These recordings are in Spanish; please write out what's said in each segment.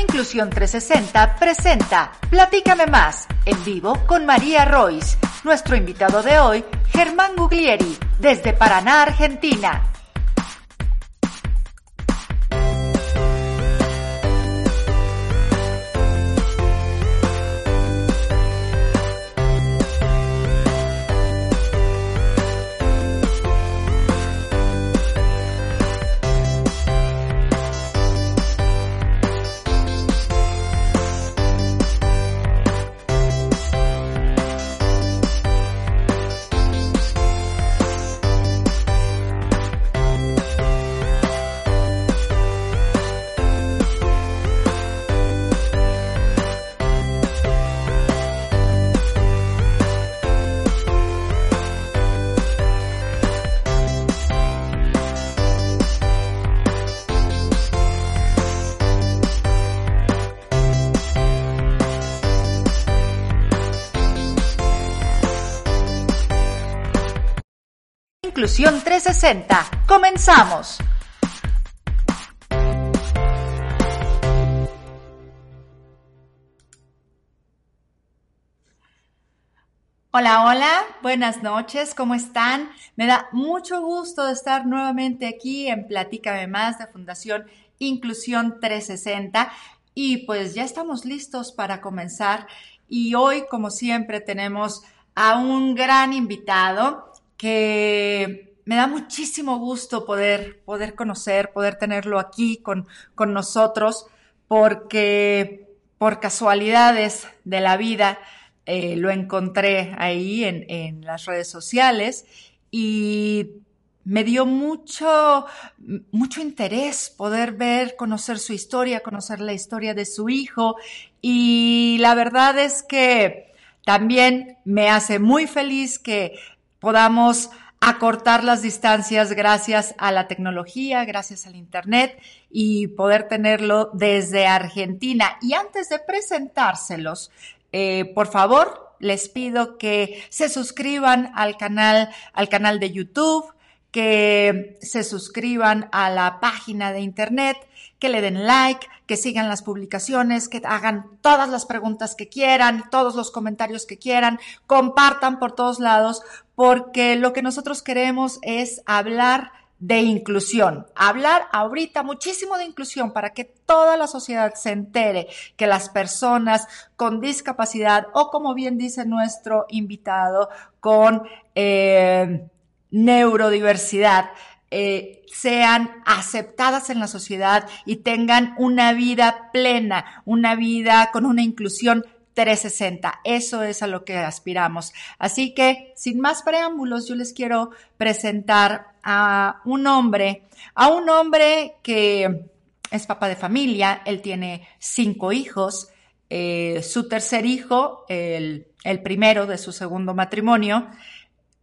Inclusión 360 presenta Platícame más, en vivo con María Royce. Nuestro invitado de hoy, Germán Guglieri, desde Paraná, Argentina. Inclusión 360. Comenzamos. Hola, hola, buenas noches, ¿cómo están? Me da mucho gusto estar nuevamente aquí en Platícame Más de Fundación Inclusión 360 y pues ya estamos listos para comenzar y hoy como siempre tenemos a un gran invitado que me da muchísimo gusto poder, poder conocer, poder tenerlo aquí con, con nosotros, porque por casualidades de la vida eh, lo encontré ahí en, en las redes sociales y me dio mucho, mucho interés poder ver, conocer su historia, conocer la historia de su hijo. Y la verdad es que también me hace muy feliz que podamos acortar las distancias gracias a la tecnología, gracias al Internet y poder tenerlo desde Argentina. Y antes de presentárselos, eh, por favor, les pido que se suscriban al canal, al canal de YouTube, que se suscriban a la página de Internet, que le den like, que sigan las publicaciones, que hagan todas las preguntas que quieran, todos los comentarios que quieran, compartan por todos lados, porque lo que nosotros queremos es hablar de inclusión, hablar ahorita muchísimo de inclusión para que toda la sociedad se entere que las personas con discapacidad o como bien dice nuestro invitado, con eh, neurodiversidad, eh, sean aceptadas en la sociedad y tengan una vida plena, una vida con una inclusión 360. Eso es a lo que aspiramos. Así que, sin más preámbulos, yo les quiero presentar a un hombre, a un hombre que es papá de familia, él tiene cinco hijos, eh, su tercer hijo, el, el primero de su segundo matrimonio,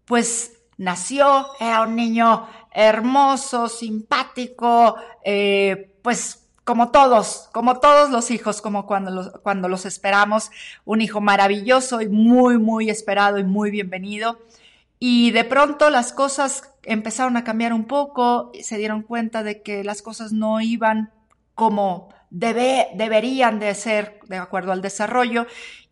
pues nació, era un niño hermoso, simpático, eh, pues como todos, como todos los hijos, como cuando los, cuando los esperamos, un hijo maravilloso y muy, muy esperado y muy bienvenido. Y de pronto las cosas empezaron a cambiar un poco, se dieron cuenta de que las cosas no iban como debe, deberían de ser de acuerdo al desarrollo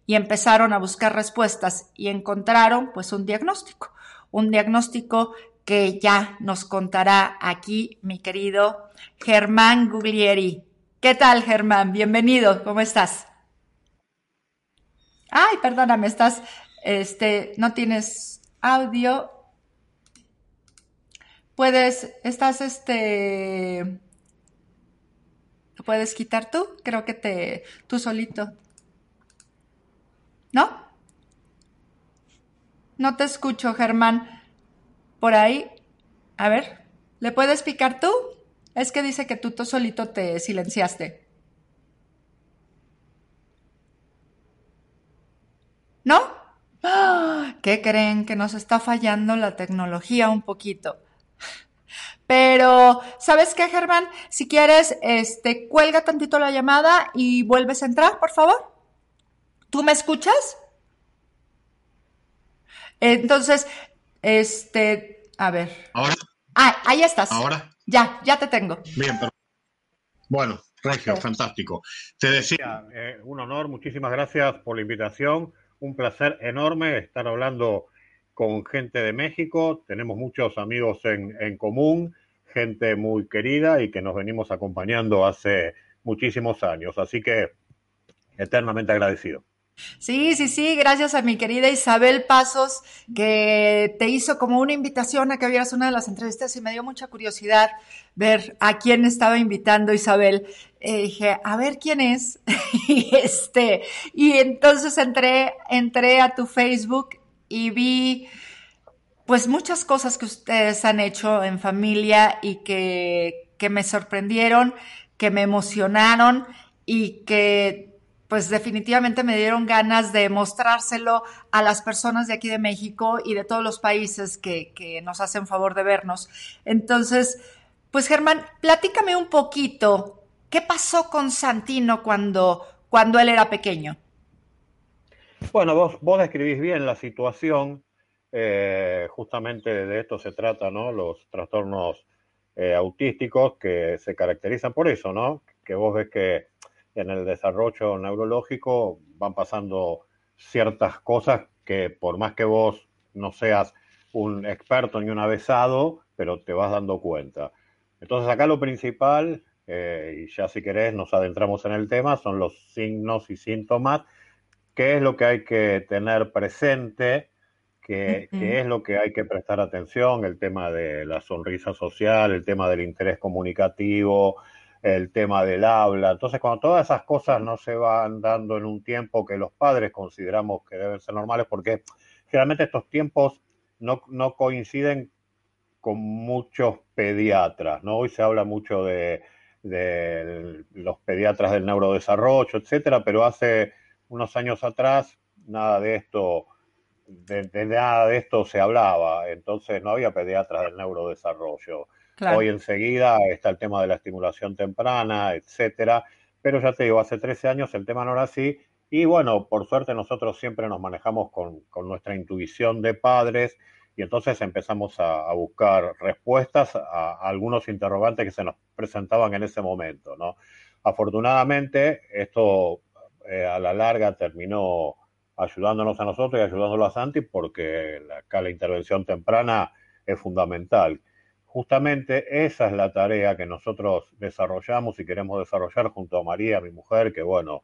y empezaron a buscar respuestas y encontraron pues un diagnóstico un diagnóstico que ya nos contará aquí mi querido Germán Guglieri. ¿Qué tal, Germán? Bienvenido, ¿cómo estás? Ay, perdóname, estás, este, no tienes audio. Puedes, estás, este, ¿lo puedes quitar tú? Creo que te, tú solito. ¿No? No te escucho, Germán. Por ahí. A ver, ¿le puedes picar tú? Es que dice que tú, solito te silenciaste. ¿No? ¿Qué creen? Que nos está fallando la tecnología un poquito. Pero, ¿sabes qué, Germán? Si quieres, este, cuelga tantito la llamada y vuelves a entrar, por favor. ¿Tú me escuchas? Entonces, este, a ver. Ahora. Ah, ahí estás. Ahora. Ya, ya te tengo. Bien, pero. Bueno, Regio, fantástico. Te decía, eh, un honor, muchísimas gracias por la invitación. Un placer enorme estar hablando con gente de México. Tenemos muchos amigos en, en común, gente muy querida y que nos venimos acompañando hace muchísimos años. Así que eternamente agradecido. Sí, sí, sí, gracias a mi querida Isabel Pasos, que te hizo como una invitación a que vieras una de las entrevistas y me dio mucha curiosidad ver a quién estaba invitando Isabel. Eh, dije, a ver quién es. y este, y entonces entré, entré a tu Facebook y vi pues muchas cosas que ustedes han hecho en familia y que, que me sorprendieron, que me emocionaron y que pues definitivamente me dieron ganas de mostrárselo a las personas de aquí de México y de todos los países que, nos hacen favor de vernos. Entonces, pues Germán, platícame un poquito, ¿qué pasó con Santino cuando, cuando él era pequeño? Bueno, vos, vos describís bien la situación, eh, justamente de esto se trata, ¿no? Los trastornos eh, autísticos que se caracterizan por eso, ¿no? Que vos ves que en el desarrollo neurológico van pasando ciertas cosas que por más que vos no seas un experto ni un avesado, pero te vas dando cuenta. Entonces acá lo principal, eh, y ya si querés nos adentramos en el tema, son los signos y síntomas, qué es lo que hay que tener presente, qué, qué es lo que hay que prestar atención, el tema de la sonrisa social, el tema del interés comunicativo, el tema del habla. Entonces, cuando todas esas cosas no se van dando en un tiempo que los padres consideramos que deben ser normales, porque generalmente estos tiempos no, no coinciden con muchos pediatras, ¿no? Hoy se habla mucho de, de los pediatras del neurodesarrollo, etcétera, pero hace unos años atrás nada de esto, de, de, nada de esto se hablaba, entonces no había pediatras del neurodesarrollo. Hoy enseguida está el tema de la estimulación temprana, etcétera. Pero ya te digo, hace 13 años el tema no era así. Y bueno, por suerte nosotros siempre nos manejamos con, con nuestra intuición de padres y entonces empezamos a, buscar respuestas a, a, algunos interrogantes que se nos presentaban en ese momento, ¿no? Afortunadamente, esto eh, a la larga terminó ayudándonos a nosotros y ayudándolo a Santi porque acá la intervención temprana es fundamental justamente esa es la tarea que nosotros desarrollamos y queremos desarrollar junto a María, mi mujer, que bueno,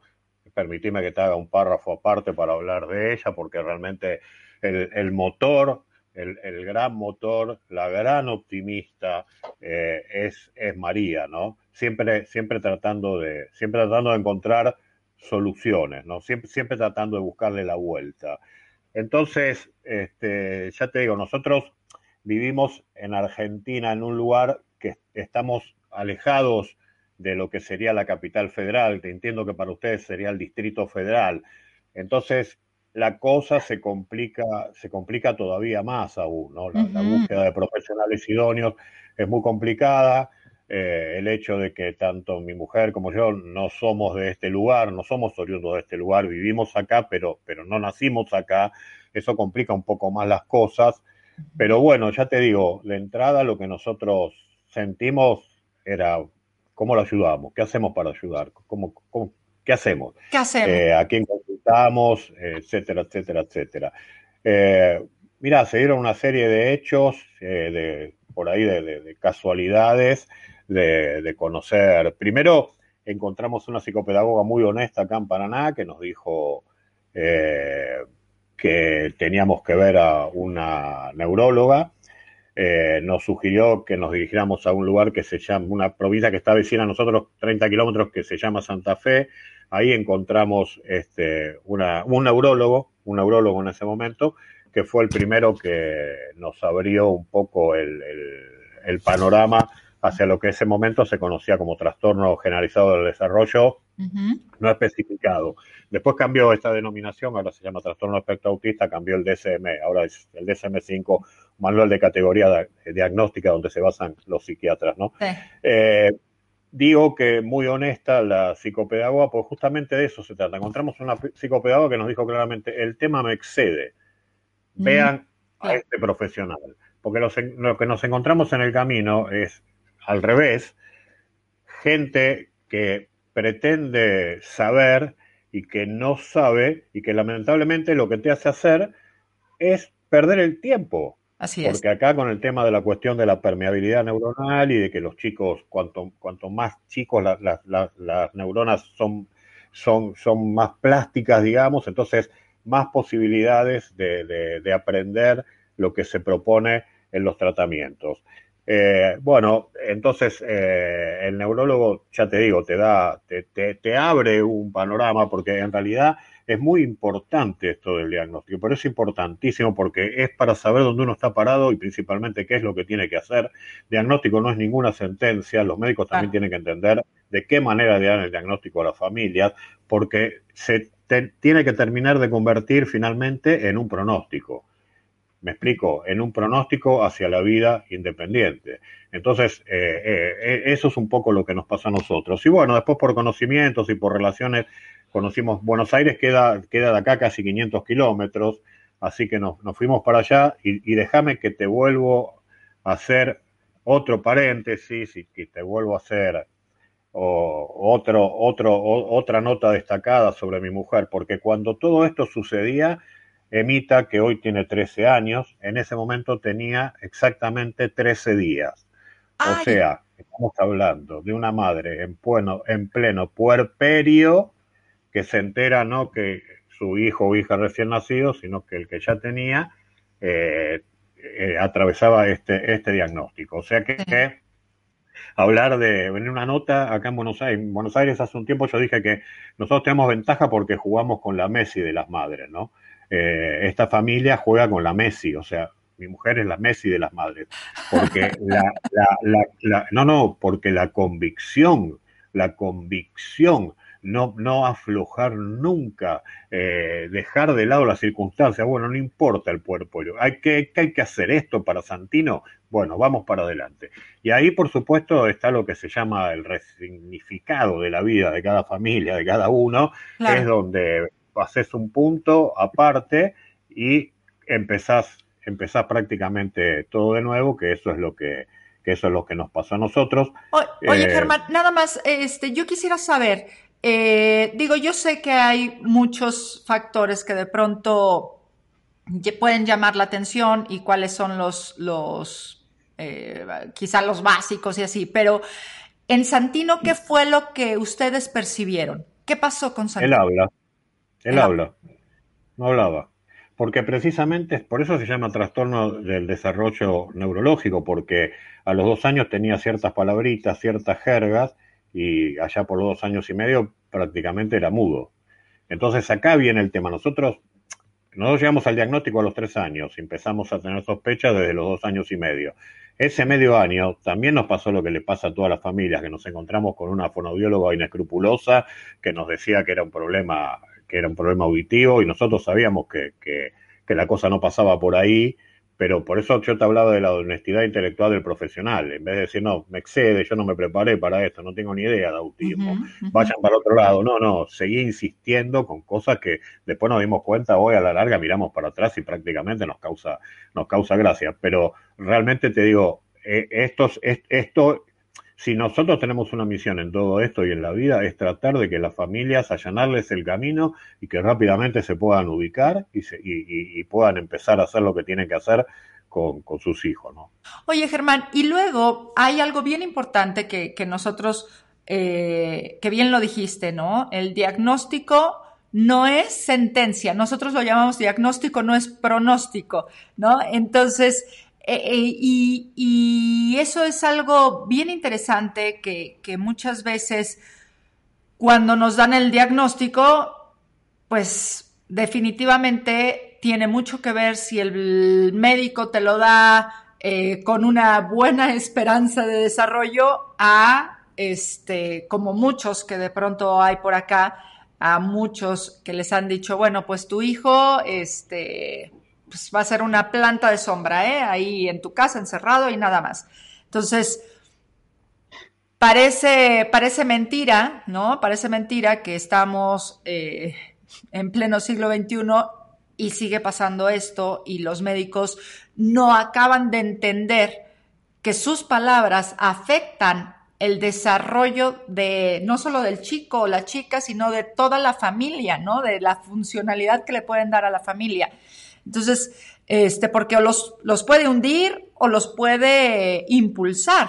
permitime que te haga un párrafo aparte para hablar de ella, porque realmente el, el motor, el, el, gran motor, la gran optimista eh, es, es María, ¿no? Siempre, siempre tratando de, siempre tratando de encontrar soluciones, ¿no? Siempre, siempre tratando de buscarle la vuelta. Entonces, este, ya te digo, nosotros vivimos en Argentina en un lugar que estamos alejados de lo que sería la capital federal, que entiendo que para ustedes sería el Distrito Federal. Entonces, la cosa se complica, se complica todavía más aún, ¿no? La, uh -huh. la búsqueda de profesionales idóneos es muy complicada. Eh, el hecho de que tanto mi mujer como yo no somos de este lugar, no somos oriundos de este lugar, vivimos acá, pero, pero no nacimos acá, eso complica un poco más las cosas. Pero bueno, ya te digo, de entrada lo que nosotros sentimos era cómo lo ayudamos, qué hacemos para ayudar, cómo, cómo qué hacemos, ¿Qué hacemos? Eh, a quién consultamos, etcétera, etcétera, etcétera. Eh, mira, se dieron una serie de hechos, eh, de, por ahí de, de, de casualidades, de, conocer. Primero, encontramos una psicopedagoga muy honesta acá en Paraná que nos dijo eh, que teníamos que ver a una neuróloga. Eh, nos sugirió que nos dirigiéramos a un lugar que se llama, una provincia que está vecina a nosotros, 30 kilómetros, que se llama Santa Fe. Ahí encontramos este, una, un neurólogo, un neurólogo en ese momento, que fue el primero que nos abrió un poco el, el, el panorama hacia lo que en ese momento se conocía como trastorno generalizado del desarrollo uh -huh. no especificado. Después cambió esta denominación, ahora se llama trastorno espectro autista, cambió el DSM, ahora es el DSM-5, manual de categoría de, diagnóstica donde se basan los psiquiatras, ¿no? Sí. Eh, digo que muy honesta la psicopedagoga, pues justamente de eso se trata. Encontramos una psicopedagoga que nos dijo claramente, el tema me excede. Vean mm. a este profesional. Porque los, lo que nos encontramos en el camino es al revés, gente que pretende saber y que no sabe y que lamentablemente lo que te hace hacer es perder el tiempo. Así es. Porque acá con el tema de la cuestión de la permeabilidad neuronal y de que los chicos, cuanto, cuanto más chicos las neuronas son, son, son más plásticas, digamos, entonces más posibilidades de, de aprender lo que se propone en los tratamientos. Eh, bueno, entonces eh, el neurólogo, ya te digo, te da, te, te, abre un panorama porque en realidad es muy importante esto del diagnóstico, pero es importantísimo porque es para saber dónde uno está parado y principalmente qué es lo que tiene que hacer. Diagnóstico no es ninguna sentencia, los médicos también tienen que entender de qué manera le dan el diagnóstico a las familias, porque se tiene que terminar de convertir finalmente en un pronóstico me explico, en un pronóstico hacia la vida independiente. Entonces, eh, eh, eso es un poco lo que nos pasa a nosotros. Y bueno, después por conocimientos y por relaciones, conocimos Buenos Aires, queda, queda de acá casi 500 kilómetros, así que nos, fuimos para allá y, déjame que te vuelvo a hacer otro paréntesis y que te vuelvo a hacer otro, otro, otra nota destacada sobre mi mujer, porque cuando todo esto sucedía, Emita, que hoy tiene 13 años, en ese momento tenía exactamente 13 días. O sea, estamos hablando de una madre en, pleno, en pleno puerperio que se entera no que su hijo o hija recién nacido, sino que el que ya tenía eh, eh, atravesaba este, este diagnóstico. O sea que, hablar de venir una nota acá en Buenos Aires. En Buenos Aires hace un tiempo yo dije que nosotros tenemos ventaja porque jugamos con la Messi de las madres, ¿no? Eh, esta familia juega con la Messi, o sea, mi mujer es la Messi de las madres, porque la, la, la, no, no, porque la convicción, la convicción, no, no aflojar nunca, eh, dejar de lado las circunstancias, bueno, no importa el cuerpo, hay que, hay que hacer esto para Santino, bueno, vamos para adelante. Y ahí, por supuesto, está lo que se llama el resignificado de la vida de cada familia, de cada uno, es donde haces un punto aparte y empezás, empezás prácticamente todo de nuevo, que eso es lo que, eso es lo que nos pasó a nosotros. oye, eh, Germán, nada más, este, yo quisiera saber, eh, digo, yo sé que hay muchos factores que de pronto pueden llamar la atención y cuáles son los, los eh, quizá los básicos y así, pero en Santino, ¿qué fue lo que ustedes percibieron? ¿Qué pasó con Santino? Él habla. Él habla, no hablaba. Porque precisamente por eso se llama trastorno del desarrollo neurológico, porque a los dos años tenía ciertas palabritas, ciertas jergas, y allá por los dos años y medio prácticamente era mudo. Entonces acá viene el tema. Nosotros, nosotros llegamos al diagnóstico a los tres años, empezamos a tener sospechas desde los dos años y medio. Ese medio año también nos pasó lo que le pasa a todas las familias, que nos encontramos con una fonobióloga inescrupulosa que nos decía que era un problema que era un problema auditivo y nosotros sabíamos que, que, la cosa no pasaba por ahí, pero por eso yo te hablaba de la honestidad intelectual del profesional. En vez de decir, no, me excede, yo no me preparé para esto, no tengo ni idea de autismo, vayan para otro lado. No, no, seguí insistiendo con cosas que después nos dimos cuenta, hoy a la larga miramos para atrás y prácticamente nos causa, nos causa gracia. Pero realmente te digo, eh, esto, esto si nosotros tenemos una misión en todo esto y en la vida es tratar de que las familias allanarles el camino y que rápidamente se puedan ubicar y, y, puedan empezar a hacer lo que tienen que hacer con, sus hijos, ¿no? Oye, Germán, y luego hay algo bien importante que, nosotros, eh, que bien lo dijiste, ¿no? El diagnóstico no es sentencia, nosotros lo llamamos diagnóstico, no es pronóstico, ¿no? Entonces, eh, eh, y, eso es algo bien interesante que, muchas veces cuando nos dan el diagnóstico, pues definitivamente tiene mucho que ver si el médico te lo da eh, con una buena esperanza de desarrollo a, este, como muchos que de pronto hay por acá, a muchos que les han dicho, bueno, pues tu hijo, este, pues va a ser una planta de sombra, ¿eh? Ahí en tu casa, encerrado y nada más. Entonces, parece, parece mentira, ¿no? Parece mentira que estamos eh, en pleno siglo XXI y sigue pasando esto y los médicos no acaban de entender que sus palabras afectan el desarrollo de no solo del chico o la chica, sino de toda la familia, ¿no? De la funcionalidad que le pueden dar a la familia. Entonces, este, porque los, los puede hundir o los puede impulsar.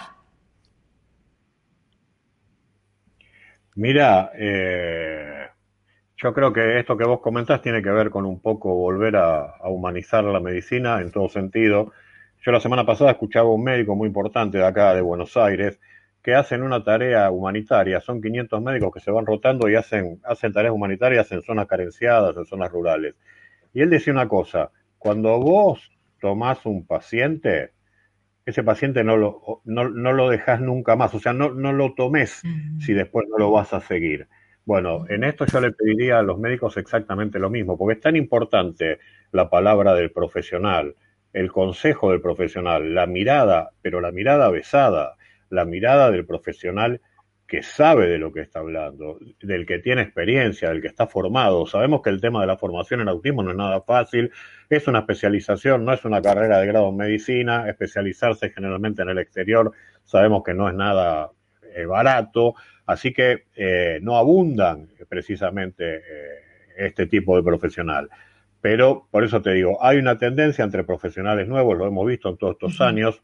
Mira, eh, yo creo que esto que vos comentás tiene que ver con un poco volver a, a, humanizar la medicina en todo sentido. Yo la semana pasada escuchaba a un médico muy importante de acá, de Buenos Aires, que hacen una tarea humanitaria. Son 500 médicos que se van rotando y hacen, hacen tareas humanitarias en zonas carenciadas, en zonas rurales. Y él decía una cosa, cuando vos tomás un paciente, ese paciente no lo, no, no lo dejas nunca más, o sea, no, no lo tomes si después no lo vas a seguir. Bueno, en esto yo le pediría a los médicos exactamente lo mismo, porque es tan importante la palabra del profesional, el consejo del profesional, la mirada, pero la mirada besada, la mirada del profesional que sabe de lo que está hablando, del que tiene experiencia, del que está formado. Sabemos que el tema de la formación en autismo no es nada fácil, es una especialización, no es una carrera de grado en medicina, especializarse generalmente en el exterior, sabemos que no es nada eh, barato, así que eh, no abundan precisamente eh, este tipo de profesional. Pero por eso te digo, hay una tendencia entre profesionales nuevos, lo hemos visto en todos estos años,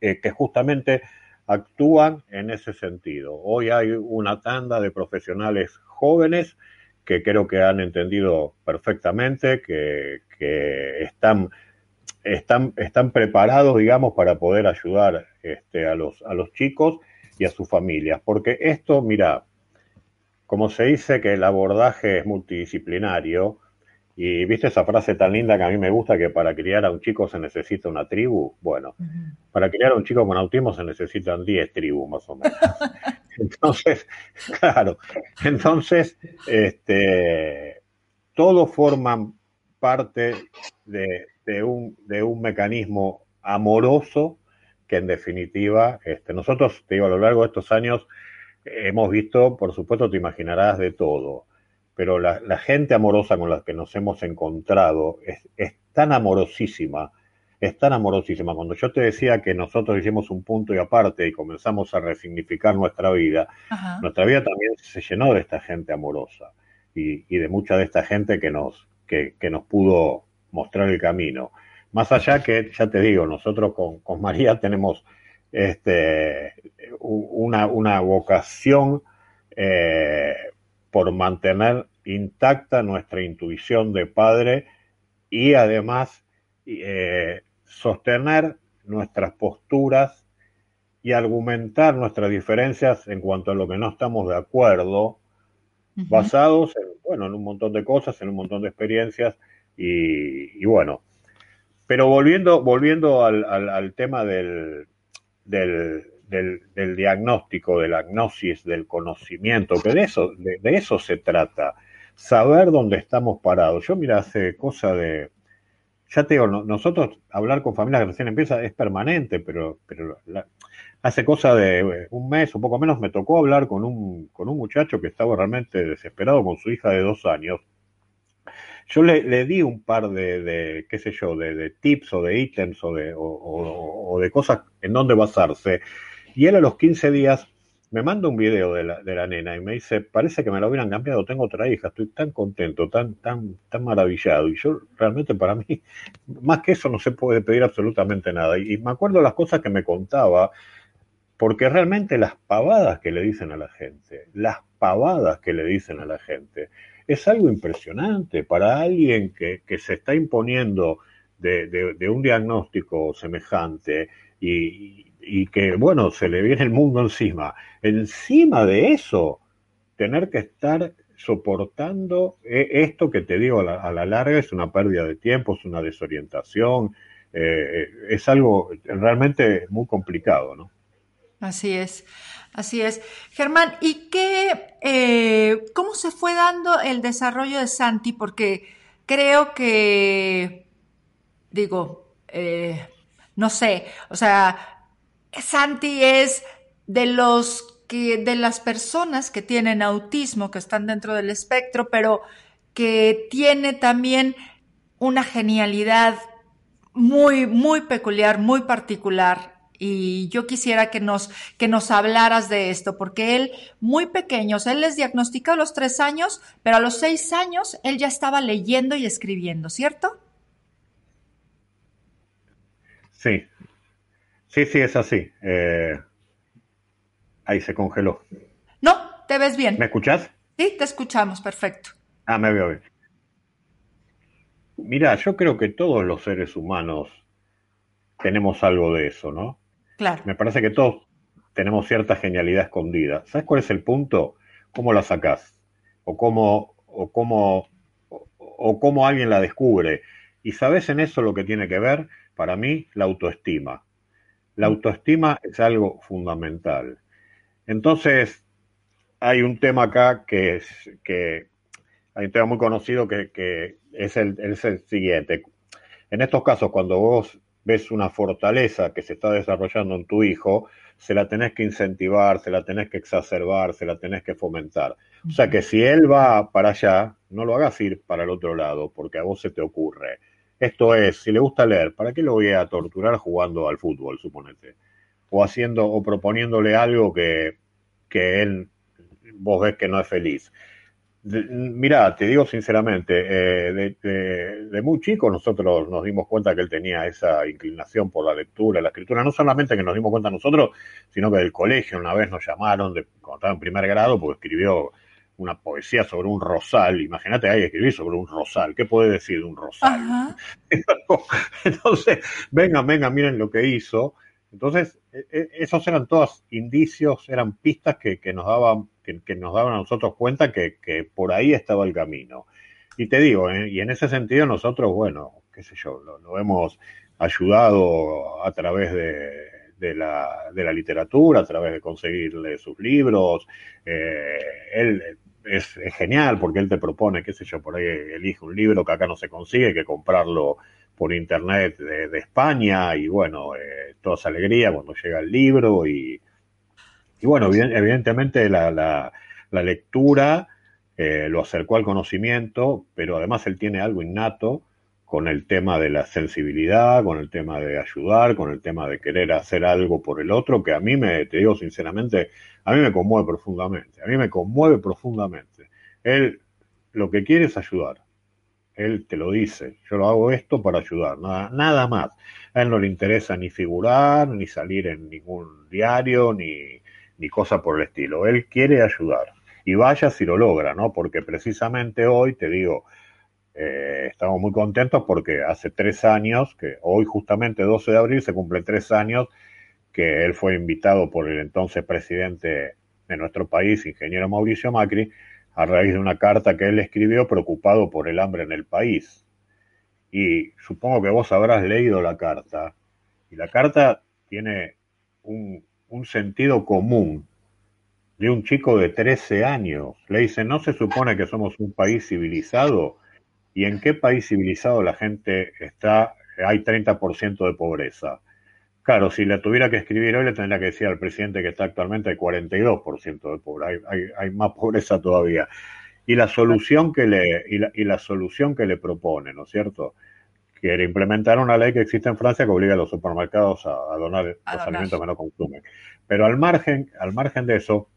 que justamente actúan en ese sentido. Hoy hay una tanda de profesionales jóvenes que creo que han entendido perfectamente, que, que están, están, están, preparados, digamos, para poder ayudar este, a, los, a los chicos y a sus familias. Porque esto, mira, como se dice que el abordaje es multidisciplinario, y viste esa frase tan linda que a mí me gusta, que para criar a un chico se necesita una tribu. Bueno, uh -huh. para criar a un chico con autismo se necesitan 10 tribus más o menos. entonces, claro, entonces, este, todos forman parte de, de, un, de un mecanismo amoroso que en definitiva, este, nosotros, te digo, a lo largo de estos años hemos visto, por supuesto, te imaginarás de todo pero la, la, gente amorosa con la que nos hemos encontrado es, es, tan amorosísima, es tan amorosísima. Cuando yo te decía que nosotros hicimos un punto y aparte y comenzamos a resignificar nuestra vida, Ajá. nuestra vida también se llenó de esta gente amorosa y, y de mucha de esta gente que nos, que, que, nos pudo mostrar el camino. Más allá que, ya te digo, nosotros con, con María tenemos este, una, una vocación eh, por mantener intacta nuestra intuición de padre y además eh, sostener nuestras posturas y argumentar nuestras diferencias en cuanto a lo que no estamos de acuerdo, uh -huh. basados en, bueno, en un montón de cosas, en un montón de experiencias y, y bueno. Pero volviendo, volviendo al, al, al tema del, del, del, diagnóstico, de la gnosis, del conocimiento, que de eso, de, de, eso se trata, saber dónde estamos parados. Yo, mira, hace cosa de, ya te digo, no, nosotros hablar con familias que recién empieza es permanente, pero, pero hace cosa de un mes o poco menos me tocó hablar con un, con un muchacho que estaba realmente desesperado con su hija de dos años. Yo le, le di un par de, de, qué sé yo, de, de tips o de ítems o de, o, o, o de cosas en donde basarse. Y él a los 15 días me manda un video de la, de la nena y me dice, parece que me lo hubieran cambiado, tengo otra hija, estoy tan contento, tan, tan, tan maravillado. Y yo realmente para mí, más que eso no se puede pedir absolutamente nada. Y, me acuerdo las cosas que me contaba, porque realmente las pavadas que le dicen a la gente, las pavadas que le dicen a la gente, es algo impresionante para alguien que, que se está imponiendo de, de un diagnóstico semejante y, y que, bueno, se le viene el mundo encima. Encima de eso, tener que estar soportando eh, esto que te digo a la, larga es una pérdida de tiempo, es una desorientación, eh, es algo realmente muy complicado, ¿no? Así es, así es. Germán, ¿y qué, eh, cómo se fue dando el desarrollo de Santi? Porque creo que, digo, eh, no sé, o sea, Santi es de los que, de las personas que tienen autismo, que están dentro del espectro, pero que tiene también una genialidad muy, muy peculiar, muy particular. y yo quisiera que nos, que nos hablaras de esto, porque él, muy pequeño, él les diagnosticó a los tres años, pero a los seis años él ya estaba leyendo y escribiendo, ¿cierto? Sí, sí, sí, es así. Eh, ahí se congeló. No, te ves bien. ¿Me escuchás? Sí, te escuchamos, perfecto. Ah, me veo bien. Mira, yo creo que todos los seres humanos tenemos algo de eso, ¿no? Claro. Me parece que todos tenemos cierta genialidad escondida. ¿Sabes cuál es el punto? ¿Cómo la sacás? O cómo, o cómo, o cómo alguien la descubre. Y sabes en eso lo que tiene que ver, para mí, la autoestima. La autoestima es algo fundamental. Entonces, hay un tema acá que es que hay un tema muy conocido que, que es, el, es el siguiente. En estos casos, cuando vos ves una fortaleza que se está desarrollando en tu hijo, se la tenés que incentivar, se la tenés que exacerbar, se la tenés que fomentar. O sea que si él va para allá, no lo hagas ir para el otro lado, porque a vos se te ocurre. Esto es, si le gusta leer, ¿para qué lo voy a torturar jugando al fútbol, suponete? O haciendo, o proponiéndole algo que, que él, vos ves que no es feliz. Mira, te digo sinceramente, eh, de, muy chico nosotros nos dimos cuenta que él tenía esa inclinación por la lectura, la escritura, no solamente que nos dimos cuenta nosotros, sino que del colegio una vez nos llamaron, de, cuando estaba en primer grado, porque escribió una poesía sobre un rosal, imagínate ahí escribir sobre un rosal, ¿qué puede decir de un rosal? Entonces, vengan, vengan, miren lo que hizo. Entonces, e, e, esos eran todos indicios, eran pistas que, que nos daban que, nos daban a nosotros cuenta que, por ahí estaba el camino. Y te digo, ¿eh? y en ese sentido nosotros, bueno, qué sé yo, lo, hemos ayudado a través de, la, de, la, literatura, a través de conseguirle sus libros. Eh, él es, genial porque él te propone, qué sé yo, por ahí elige un libro que acá no se consigue, que comprarlo por internet de, España y bueno, eh, toda esa alegría cuando llega el libro y, y bueno, evidentemente la, la, lectura eh, lo acercó al conocimiento, pero además él tiene algo innato con el tema de la sensibilidad, con el tema de ayudar, con el tema de querer hacer algo por el otro, que a mí me, te digo sinceramente, a mí me conmueve profundamente, a mí me conmueve profundamente. Él lo que quiere es ayudar. Él te lo dice, yo lo hago esto para ayudar, nada, nada más. A él no le interesa ni figurar, ni salir en ningún diario, ni, ni cosa por el estilo. Él quiere ayudar. Y vaya si lo logra, ¿no? Porque precisamente hoy, te digo, eh, estamos muy contentos porque hace tres años, que hoy justamente 12 de abril se cumple tres años, que él fue invitado por el entonces presidente de nuestro país, ingeniero Mauricio Macri, a raíz de una carta que él escribió preocupado por el hambre en el país. Y supongo que vos habrás leído la carta. Y la carta tiene un, un sentido común de un chico de 13 años. Le dice, ¿no se supone que somos un país civilizado? ¿Y en qué país civilizado la gente está, hay 30% de pobreza? Claro, si le tuviera que escribir hoy, le tendría que decir al presidente que está actualmente hay 42% de pobreza, hay, hay, más pobreza todavía. Y la solución que le, y la, y la solución que le propone, ¿no es cierto? quiere implementar una ley que existe en Francia que obliga a los supermercados a, donar los alimentos que no consumen. Pero al margen, al margen de eso,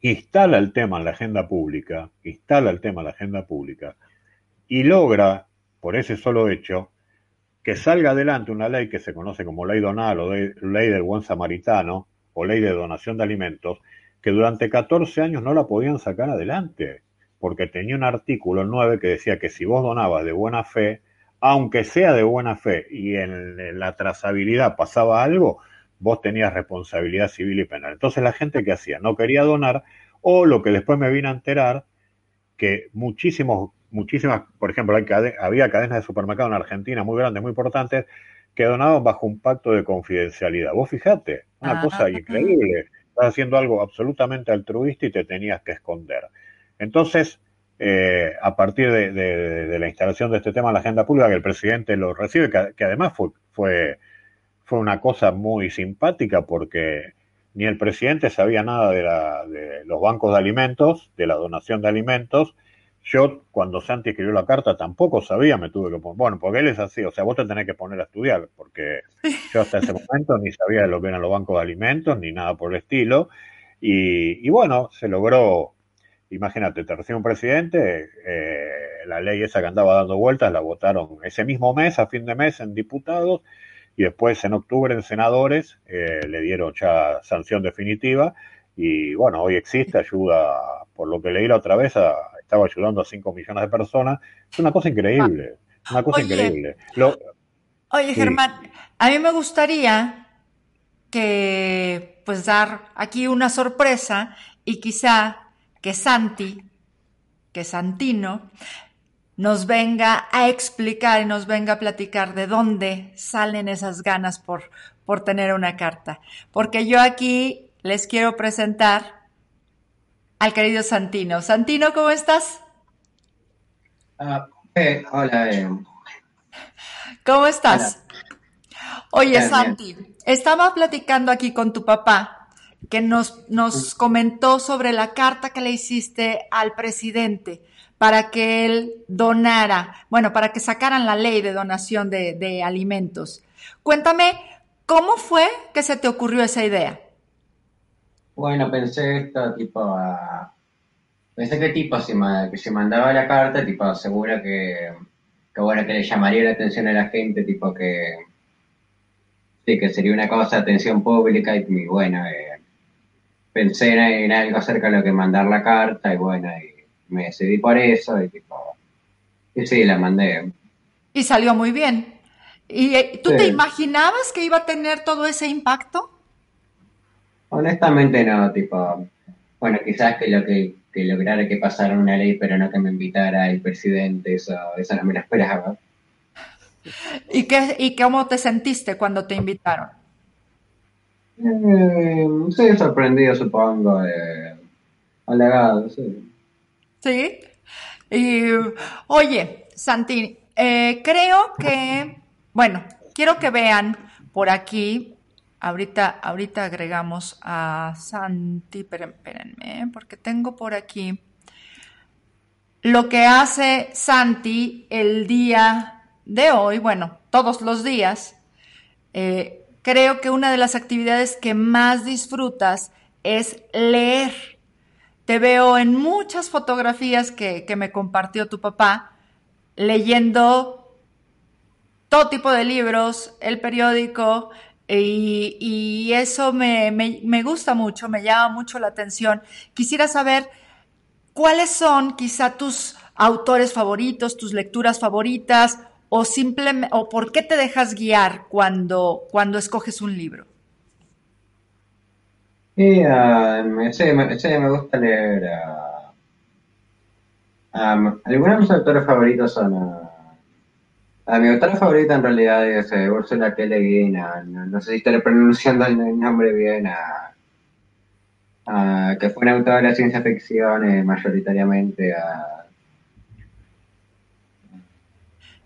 instala el tema en la agenda pública, instala el tema en la agenda pública y logra, por ese solo hecho, que salga adelante una ley que se conoce como ley donal o ley del buen samaritano o ley de donación de alimentos, que durante 14 años no la podían sacar adelante, porque tenía un artículo 9 que decía que si vos donabas de buena fe, aunque sea de buena fe y en la trazabilidad pasaba algo, vos tenías responsabilidad civil y penal. Entonces la gente que hacía no quería donar o lo que después me vine a enterar que muchísimos, muchísimas, por ejemplo, había cadenas de supermercados en Argentina muy grandes, muy importantes, que donaban bajo un pacto de confidencialidad. Vos fijate, una cosa increíble. Estás haciendo algo absolutamente altruista y te tenías que esconder. Entonces, eh, a partir de, la instalación de este tema en la agenda pública, que el presidente lo recibe, que, además fue, fue, fue una cosa muy simpática porque ni el presidente sabía nada de, la, de los bancos de alimentos, de la donación de alimentos, Yo, cuando Santi escribió la carta, tampoco sabía, me tuve que poner. Bueno, porque él es así, o sea, vos te tenés que poner a estudiar, porque yo hasta ese momento ni sabía lo que eran los bancos de alimentos, ni nada por el estilo. Y, bueno, se logró, imagínate, te recibe un presidente, eh, la ley esa que andaba dando vueltas la votaron ese mismo mes, a fin de mes, en diputados, y después en octubre en senadores eh, le dieron ya sanción definitiva. Y bueno, hoy existe, ayuda, por lo que leí la otra vez, a, estaba ayudando a 5 millones de personas. Es una cosa increíble, una cosa increíble. oye, Germán, a mí me gustaría que, pues, dar aquí una sorpresa y quizá que Santi, que Santino, nos venga a explicar y nos venga a platicar de dónde salen esas ganas por, por tener una carta. Porque yo aquí les quiero presentar al querido Santino. Santino, ¿cómo estás? Eh, hola. Eh. ¿Cómo estás? Oye, Santi, estaba platicando aquí con tu papá que nos, nos comentó sobre la carta que le hiciste al presidente para que él donara, bueno, para que sacaran la ley de donación de, de alimentos. Cuéntame, ¿cómo fue que se te ocurrió esa idea? Bueno, pensé esto, tipo, pensé que tipo, si, que se mandaba la carta, tipo, seguro que, que, bueno, que le llamaría la atención a la gente, tipo, que, sí, que sería una cosa de atención pública y, bueno, eh, pensé en, algo acerca de lo que mandar la carta y bueno, y me decidí por eso y tipo, y sí, la mandé. Y salió muy bien. ¿Y eh, tú te imaginabas que iba a tener todo ese impacto? Honestamente no, tipo, bueno, quizás que lo que, que lograra que pasara una ley, pero no que me invitara el presidente, eso, eso no me lo esperaba. ¿Y, qué, ¿Y cómo te sentiste cuando te invitaron? Eh, sí, sorprendido, supongo, eh, halagado, sí. Sí. Y, oye, Santi, eh, creo que, bueno, quiero que vean por aquí Ahorita, ahorita agregamos a Santi, espérenme, porque tengo por aquí lo que hace Santi el día de hoy, bueno, todos los días. Eh, creo que una de las actividades que más disfrutas es leer. Te veo en muchas fotografías que, que me compartió tu papá, leyendo todo tipo de libros, el periódico, y, eso me, gusta mucho, me llama mucho la atención. Quisiera saber cuáles son quizá tus autores favoritos, tus lecturas favoritas, o simplemente, o por qué te dejas guiar cuando, cuando escoges un libro. Sí, uh, me, gusta leer. Uh, algunos de mis autores favoritos son a mi autora favorita en realidad es eh, Ursula K. Le Guin, no, sé si estoy pronunciando el nombre bien, que fue una autora de la ciencia ficción eh, mayoritariamente.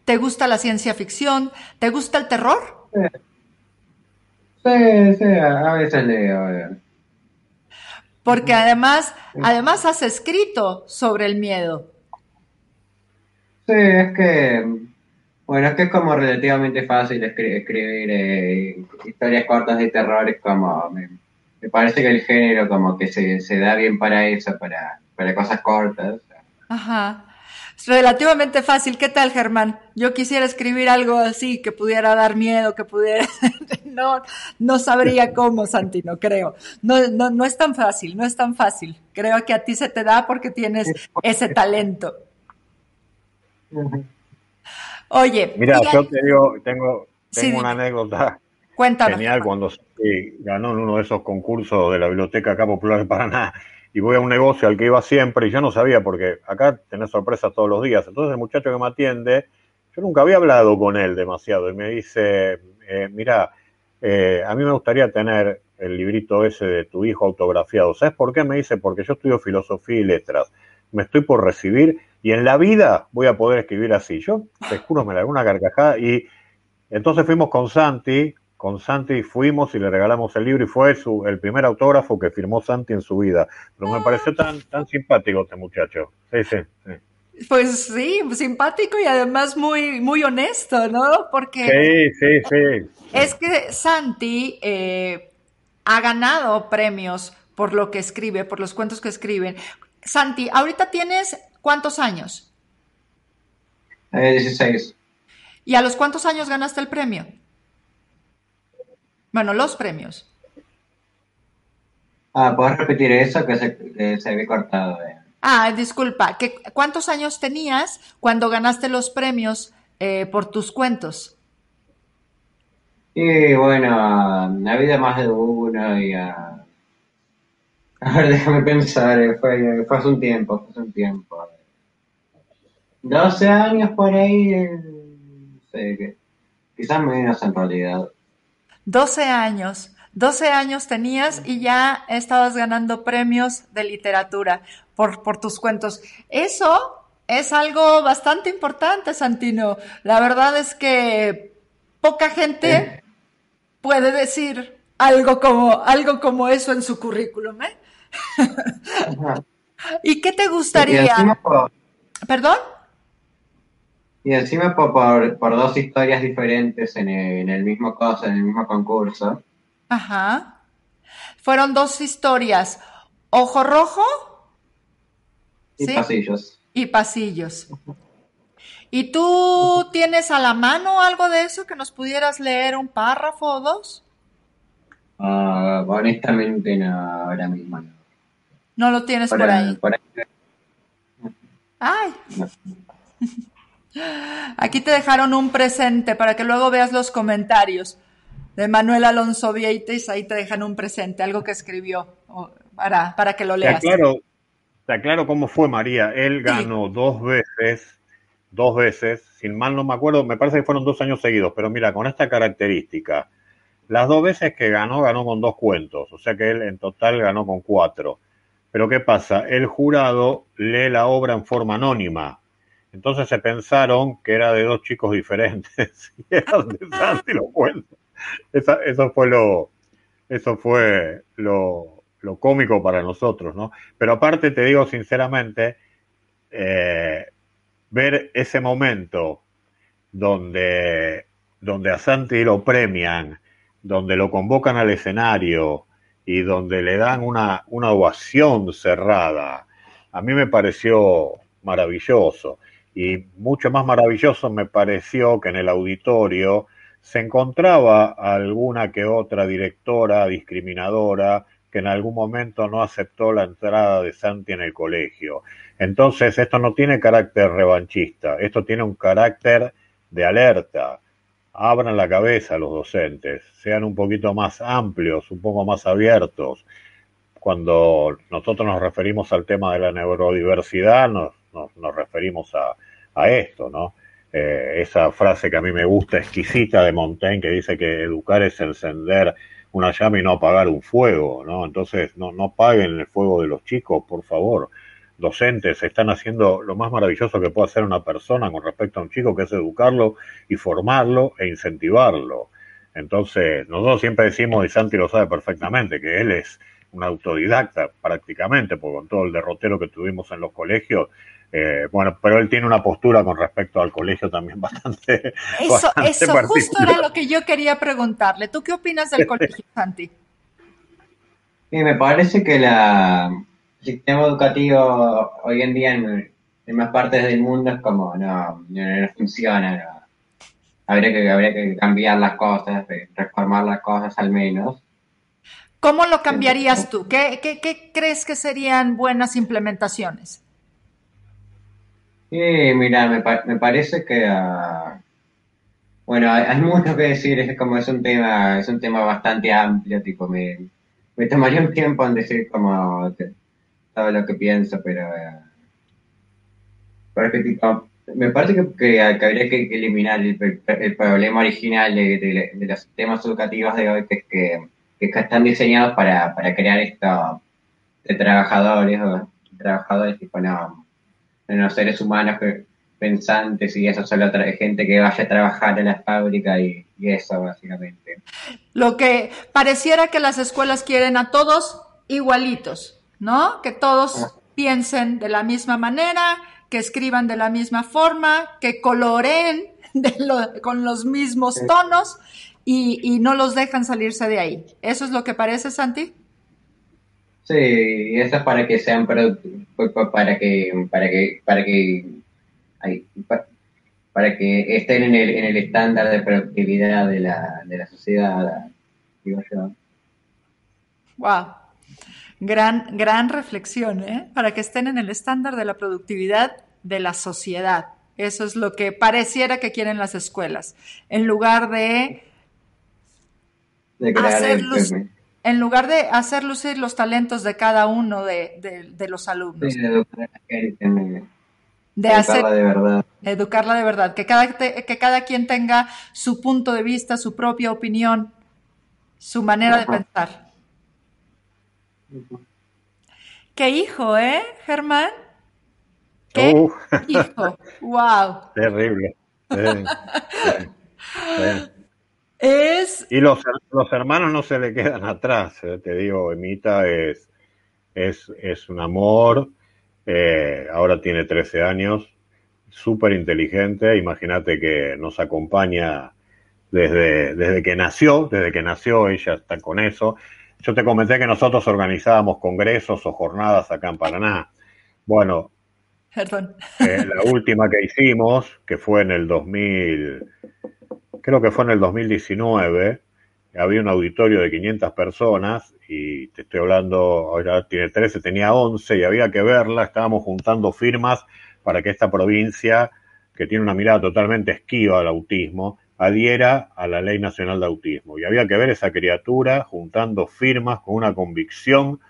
¿Te gusta la ciencia ficción? ¿Te gusta el terror? Sí, sí, a veces leo. Porque además, además has escrito sobre el miedo. Sí, es que bueno, es que es como relativamente fácil escribir, eh, historias cortas de terror, es como, me, parece que el género como que se, da bien para eso, para, para cosas cortas. Ajá. Es relativamente fácil. ¿Qué tal, Germán? Yo quisiera escribir algo así que pudiera dar miedo, que pudiera... no, no sabría cómo, Santi, no creo. No, no, no es tan fácil, no es tan fácil. Creo que a ti se te da porque tienes ese talento. Oye. Mira, yo te digo, tengo, tengo una anécdota Cuéntanos. genial cuando ganó en uno de esos concursos de la Biblioteca acá Popular de Paraná y voy a un negocio al que iba siempre y yo no sabía porque acá tenés sorpresas todos los días. Entonces el muchacho que me atiende, yo nunca había hablado con él demasiado y me dice, eh, mira, eh, a mí me gustaría tener el librito ese de tu hijo autografiado. ¿Sabes por qué? Me dice, porque yo estudio filosofía y letras. Me estoy por recibir y en la vida voy a poder escribir así. Yo, te juro, me una carcajada y entonces fuimos con Santi, con Santi fuimos y le regalamos el libro y fue su, el primer autógrafo que firmó Santi en su vida. Pero me pareció tan, tan simpático este muchacho. Sí, sí, sí. Pues sí, simpático y además muy, muy honesto, ¿no? Porque sí, sí, sí. es que Santi eh, ha ganado premios por lo que escribe, por los cuentos que escriben. Santi, ahorita tienes cuántos años? Eh, 16. ¿Y a los cuántos años ganaste el premio? Bueno, los premios. Ah, ¿puedes repetir eso? Que se, que se había cortado. eh. Ah, disculpa, ¿qué, ¿cuántos años tenías cuando ganaste los premios eh, por tus cuentos? Y bueno, ha habido más de uno y... ah, A ver, déjame pensar, eh, fue, fue hace un tiempo, fue hace un tiempo. 12 años por ahí, eh, no sé, quizás menos en realidad. 12 años. 12 años tenías y ya estabas ganando premios de literatura por, por tus cuentos. Eso es algo bastante importante, Santino. La verdad es que poca gente puede decir algo como, algo como eso en su currículum, ¿eh? Ajá. ¿Y qué te Y gustaría? encima por, ¿Perdón? y encima por, por, por dos historias diferentes en el, en el mismo caso, en el mismo concurso. Ajá. Fueron dos historias. Ojo rojo Y Sí. pasillos. y pasillos. ¿Y tú tienes a la mano algo de eso que nos pudieras leer un párrafo o dos? Ah, honestamente, no, ahora mismo no. No lo tienes por Por ahí. ahí- por ahí Ay, no. aquí te dejaron un presente para que luego veas los comentarios de Manuel Alonso Vieites. Ahí te dejan un presente, algo que escribió para, para que lo Te leas. aclaro, te aclaro cómo fue María. Él ganó dos veces, dos veces, sin mal no me acuerdo, me parece que fueron dos años seguidos, pero mira, con esta característica, las dos veces que ganó, ganó con dos cuentos, o sea que él en total ganó con cuatro. Pero ¿qué pasa? El jurado lee la obra en forma anónima. Entonces se pensaron que era de dos chicos diferentes y eran de Santi los. Esa- eso fue lo, eso fue lo, lo cómico para nosotros, ¿no? Pero aparte te digo sinceramente, eh, ver ese momento donde, donde a Santi lo premian, donde lo convocan al escenario y donde le dan una, una ovación cerrada, a mí me pareció maravilloso. Y mucho más maravilloso me pareció que en el auditorio se encontraba alguna que otra directora discriminadora que en algún momento no aceptó la entrada de Santi en el colegio. Entonces, esto no tiene carácter revanchista, esto tiene un carácter de alerta. Abran la cabeza los docentes, sean un poquito más amplios, un poco más abiertos. Cuando nosotros nos referimos al tema de la neurodiversidad, nos, nos, nos referimos a, a esto, ¿no? Eh, esa frase que a mí me gusta, exquisita de Montaigne, que dice que educar es encender una llama y no apagar un fuego, ¿no? Entonces, no, no apaguen el fuego de los chicos, por favor. Docentes están haciendo lo más maravilloso que puede hacer una persona con respecto a un chico, que es educarlo y formarlo e incentivarlo. Entonces, nosotros siempre decimos, y Santi lo sabe perfectamente, que él es un autodidacta prácticamente, porque con todo el derrotero que tuvimos en los colegios, eh, bueno, pero él tiene una postura con respecto al colegio también bastante. Eso, bastante eso justo era lo que yo quería preguntarle. ¿Tú qué opinas del colegio, Santi? Y me parece que la, el sistema educativo hoy en día en, en más partes del mundo es como, no, no, no funciona. no. Habría, que, habría que cambiar las cosas, eh, reformar las cosas al menos. ¿Cómo lo cambiarías tú? ¿Qué, qué, qué crees que serían buenas implementaciones? Y mira, me, pa- me parece que, ah, bueno, hay, hay mucho que decir, es como es un tema, es un tema bastante amplio, tipo, me, me tomaría un tiempo en decir como todo lo que pienso, pero, eh, pero que, tipo, me parece que, que- habría que eliminar el, el- problema original de, de- de los sistemas educativos de hoy, que que, que están diseñados para, para crear esto de trabajadores, o trabajadores tipo, no, los seres humanos que- pensantes y eso solo trae gente que vaya a trabajar en la fábrica y, y eso básicamente. Lo que pareciera que las escuelas quieren a todos igualitos, ¿no? Que todos piensen de la misma manera, que escriban de la misma forma, que coloreen con los mismos tonos y, no los dejan salirse de ahí. ¿Eso es lo que parece, Santi? Sí, eso es para que sean para, para que para que para que para que estén en el, en el estándar de productividad de la, de la sociedad, digo yo. Wow. Gran, gran reflexión, ¿eh? Para que estén en el estándar de la productividad de la sociedad. Eso es lo que pareciera que quieren las escuelas. En lugar de, hacer en lugar de hacer lucir los talentos de cada uno de, los alumnos. de de educarla de verdad. Educarla de verdad, que cada, que cada quien tenga su punto de vista, su propia opinión, su manera de pensar. Qué hijo, ¿eh, Germán? ¿Qué hijo? ¡Wow! Terrible. Es... Y los, los, hermanos no se le quedan atrás, eh, te digo, Emita es, es, es un amor, eh, ahora tiene 13 años, súper inteligente, imagínate que nos acompaña desde, desde que nació, desde que nació ella está con eso. Yo te comenté que nosotros organizábamos congresos o jornadas acá en Paraná. Bueno, eh, la última que hicimos, que fue en el 2000, creo que fue en el 2019, había un auditorio de 500 personas y te estoy hablando, ahora tiene 13, tenía 11 y había que verla, estábamos juntando firmas para que esta provincia, que tiene una mirada totalmente esquiva al autismo, adhiera a la Ley Nacional de Autismo. Y había que ver esa criatura juntando firmas con una convicción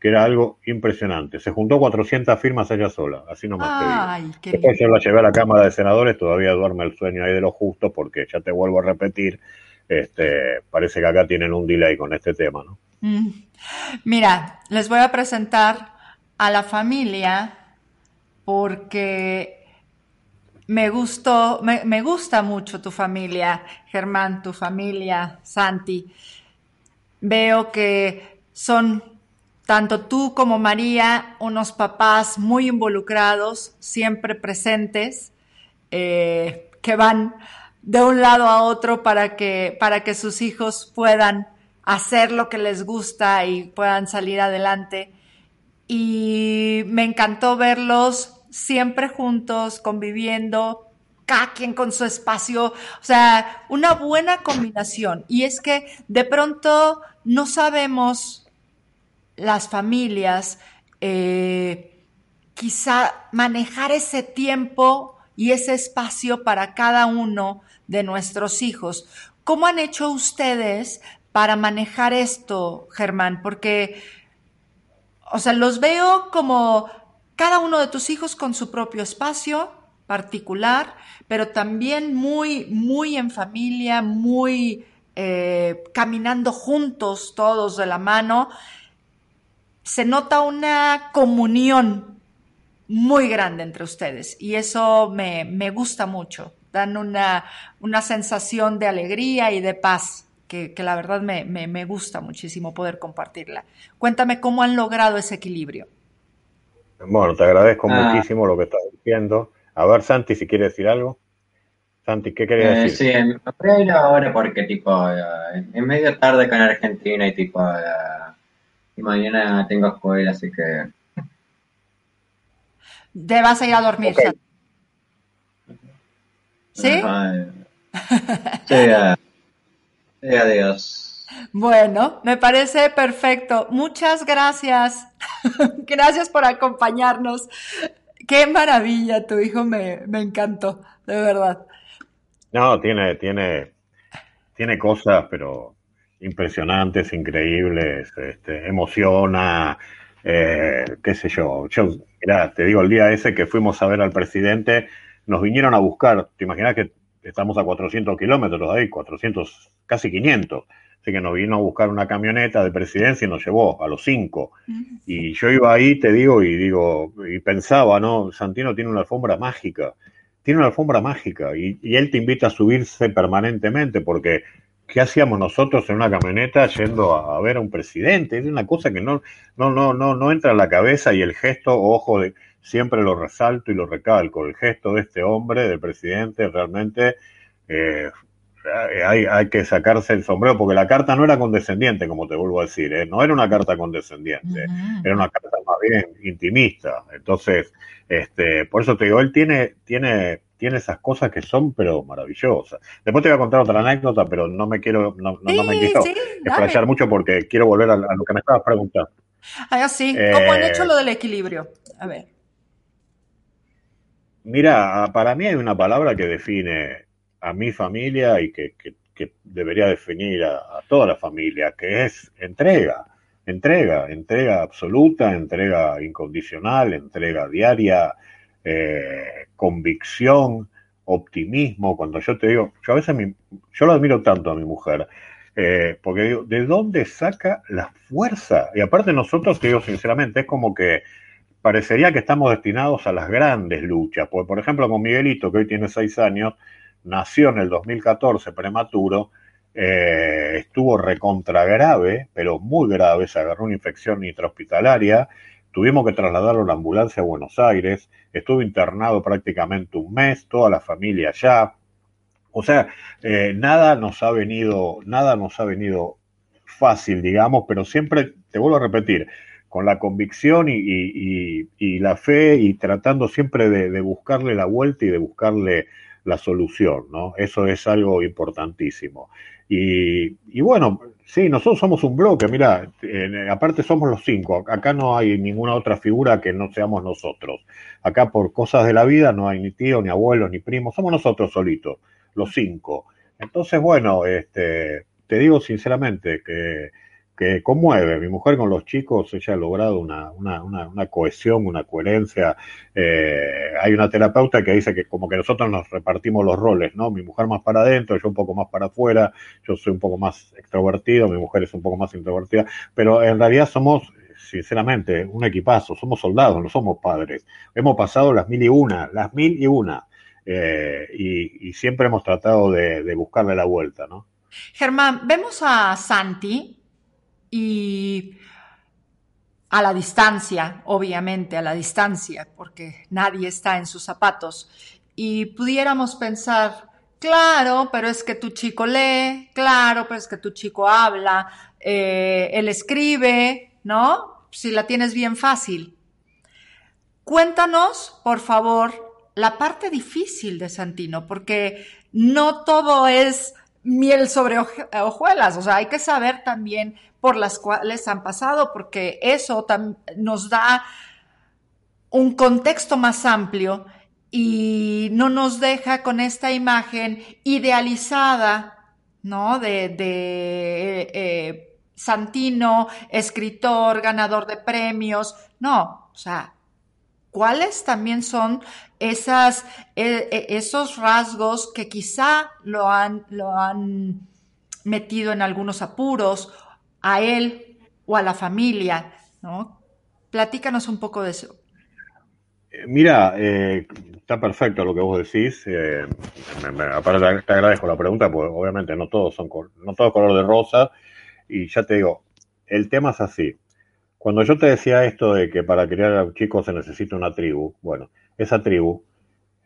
que era algo impresionante. Se juntó 400 firmas ella sola, así nomás Ay, te digo. Después yo la llevé a la Cámara de Senadores, todavía duerme el sueño ahí de lo justo, porque ya te vuelvo a repetir, este, parece que acá tienen un delay con este tema, ¿no? Mm. Mira, les voy a presentar a la familia porque me gustó, me, me gusta mucho tu familia, Germán, tu familia, Santi. Veo que son tanto tú como María, unos papás muy involucrados, siempre presentes, eh, que van de un lado a otro para que, para que sus hijos puedan hacer lo que les gusta y puedan salir adelante. Y me encantó verlos siempre juntos, conviviendo, cada quien con su espacio, o sea, una buena combinación. Y es que de pronto no sabemos las familias, eh, quizá manejar ese tiempo y ese espacio para cada uno de nuestros hijos. ¿Cómo han hecho ustedes para manejar esto, Germán? Porque, o sea, los veo como cada uno de tus hijos con su propio espacio particular, pero también muy, muy en familia, muy eh, caminando juntos, todos de la mano se nota una comunión muy grande entre ustedes y eso me, gusta mucho. Dan una, una, sensación de alegría y de paz que, la verdad me, gusta muchísimo poder compartirla. Cuéntame cómo han logrado ese equilibrio. Bueno, te agradezco ah. muchísimo lo que estás diciendo. A ver, Santi, si quieres decir algo. Santi, ¿qué querías eh, decir? Sí, me voy a ir ahora porque, tipo, eh, en medio tarde con Argentina y, tipo, eh, y mañana tengo escuela, así que... Te vas a ir a dormir, ¿Sí? sí, sí, adiós. Bueno, me parece perfecto. Muchas gracias. gracias por acompañarnos. Qué maravilla, tu hijo me, encantó, de verdad. No, tiene, tiene, tiene cosas, pero impresionantes, increíbles, este, emociona, eh, qué sé yo. Yo, mirá, te digo, el día ese que fuimos a ver al presidente, nos vinieron a buscar, te imaginas que estamos a 400 kilómetros de ahí, 400, casi 500. Así que nos vino a buscar una camioneta de presidencia y nos llevó a los cinco. Y yo iba ahí, te digo, y digo, y pensaba, ¿no? Santino tiene una alfombra mágica. Tiene una alfombra mágica y, y él te invita a subirse permanentemente porque ¿Qué hacíamos nosotros en una camioneta yendo a, ver a un presidente? Es una cosa que no, no, no, no, no entra en la cabeza y el gesto, ojo, de, siempre lo resalto y lo recalco. El gesto de este hombre, del presidente, realmente eh, hay, hay, que sacarse el sombrero, porque la carta no era condescendiente, como te vuelvo a decir, ¿eh? no era una carta condescendiente, era una carta más bien intimista. Entonces, este, por eso te digo, él tiene, tiene, tiene esas cosas que son, pero maravillosas. Después te voy a contar otra anécdota, pero no me quiero, no, no, me quiero sí, mucho porque quiero volver a, lo que me estabas preguntando. Ah, sí, ¿cómo han hecho eh, lo del equilibrio? A ver. Mira, para mí hay una palabra que define a mi familia y que, debería definir a, toda la familia, que es entrega, entrega, entrega absoluta, entrega incondicional, entrega diaria, eh, convicción, optimismo. Cuando yo te digo, yo a veces yo lo admiro tanto a mi mujer, eh, porque digo, ¿de dónde saca la fuerza? Y aparte nosotros, te digo sinceramente, es como que parecería que estamos destinados a las grandes luchas. Porque, por ejemplo, con Miguelito, que hoy tiene seis años, nació en el 2014 prematuro, eh, estuvo recontra grave, pero muy grave, se agarró una infección intrahospitalaria, tuvimos que trasladarlo a la ambulancia a Buenos Aires, estuvo internado prácticamente un mes, toda la familia allá. O sea, eh, nada nos ha venido, nada nos ha venido fácil, digamos, pero siempre, te vuelvo a repetir, con la convicción y, la fe y tratando siempre de buscarle la vuelta y de buscarle la solución, ¿no? Eso es algo importantísimo. Y, bueno, sí, nosotros somos un bloque, mira, aparte somos los cinco, acá no hay ninguna otra figura que no seamos nosotros. Acá por cosas de la vida no hay ni tío, ni abuelo, ni primo, somos nosotros solitos, los cinco. Entonces, bueno, este, te digo sinceramente que que conmueve. Mi mujer con los chicos, ella ha logrado una, una, una, cohesión, una coherencia. Eh, hay una terapeuta que dice que como que nosotros nos repartimos los roles, ¿no? Mi mujer más para adentro, yo un poco más para afuera, yo soy un poco más extrovertido, mi mujer es un poco más introvertida, pero en realidad somos, sinceramente, un equipazo, somos soldados, no somos padres. Hemos pasado las mil y una, las mil y una, eh, y, siempre hemos tratado de, de buscarle la vuelta, ¿no? Germán, vemos a Santi, y a la distancia, obviamente, a la distancia, porque nadie está en sus zapatos. Y pudiéramos pensar, claro, pero es que tu chico lee, claro, pero es que tu chico habla, eh, él escribe, ¿no? Si la tienes bien fácil. Cuéntanos, por favor, la parte difícil de Santino, porque no todo es miel sobre hojuelas, o sea, hay que saber también por las cuales han pasado, porque eso nos da un contexto más amplio y no nos deja con esta imagen idealizada, ¿no? De, eh, Santino, escritor, ganador de premios. No, o sea, ¿cuáles también son e, e, esos rasgos que quizá lo han, metido en algunos apuros a él o a la familia, ¿no? Platícanos un poco de eso. Eh, mira, eh, está perfecto lo que vos decís. Eh, aparte te agradezco la pregunta, porque obviamente no todos son no todo color de rosa. Y ya te digo, el tema es así. Cuando yo te decía esto de que para criar a un chico se necesita una tribu, bueno, esa tribu,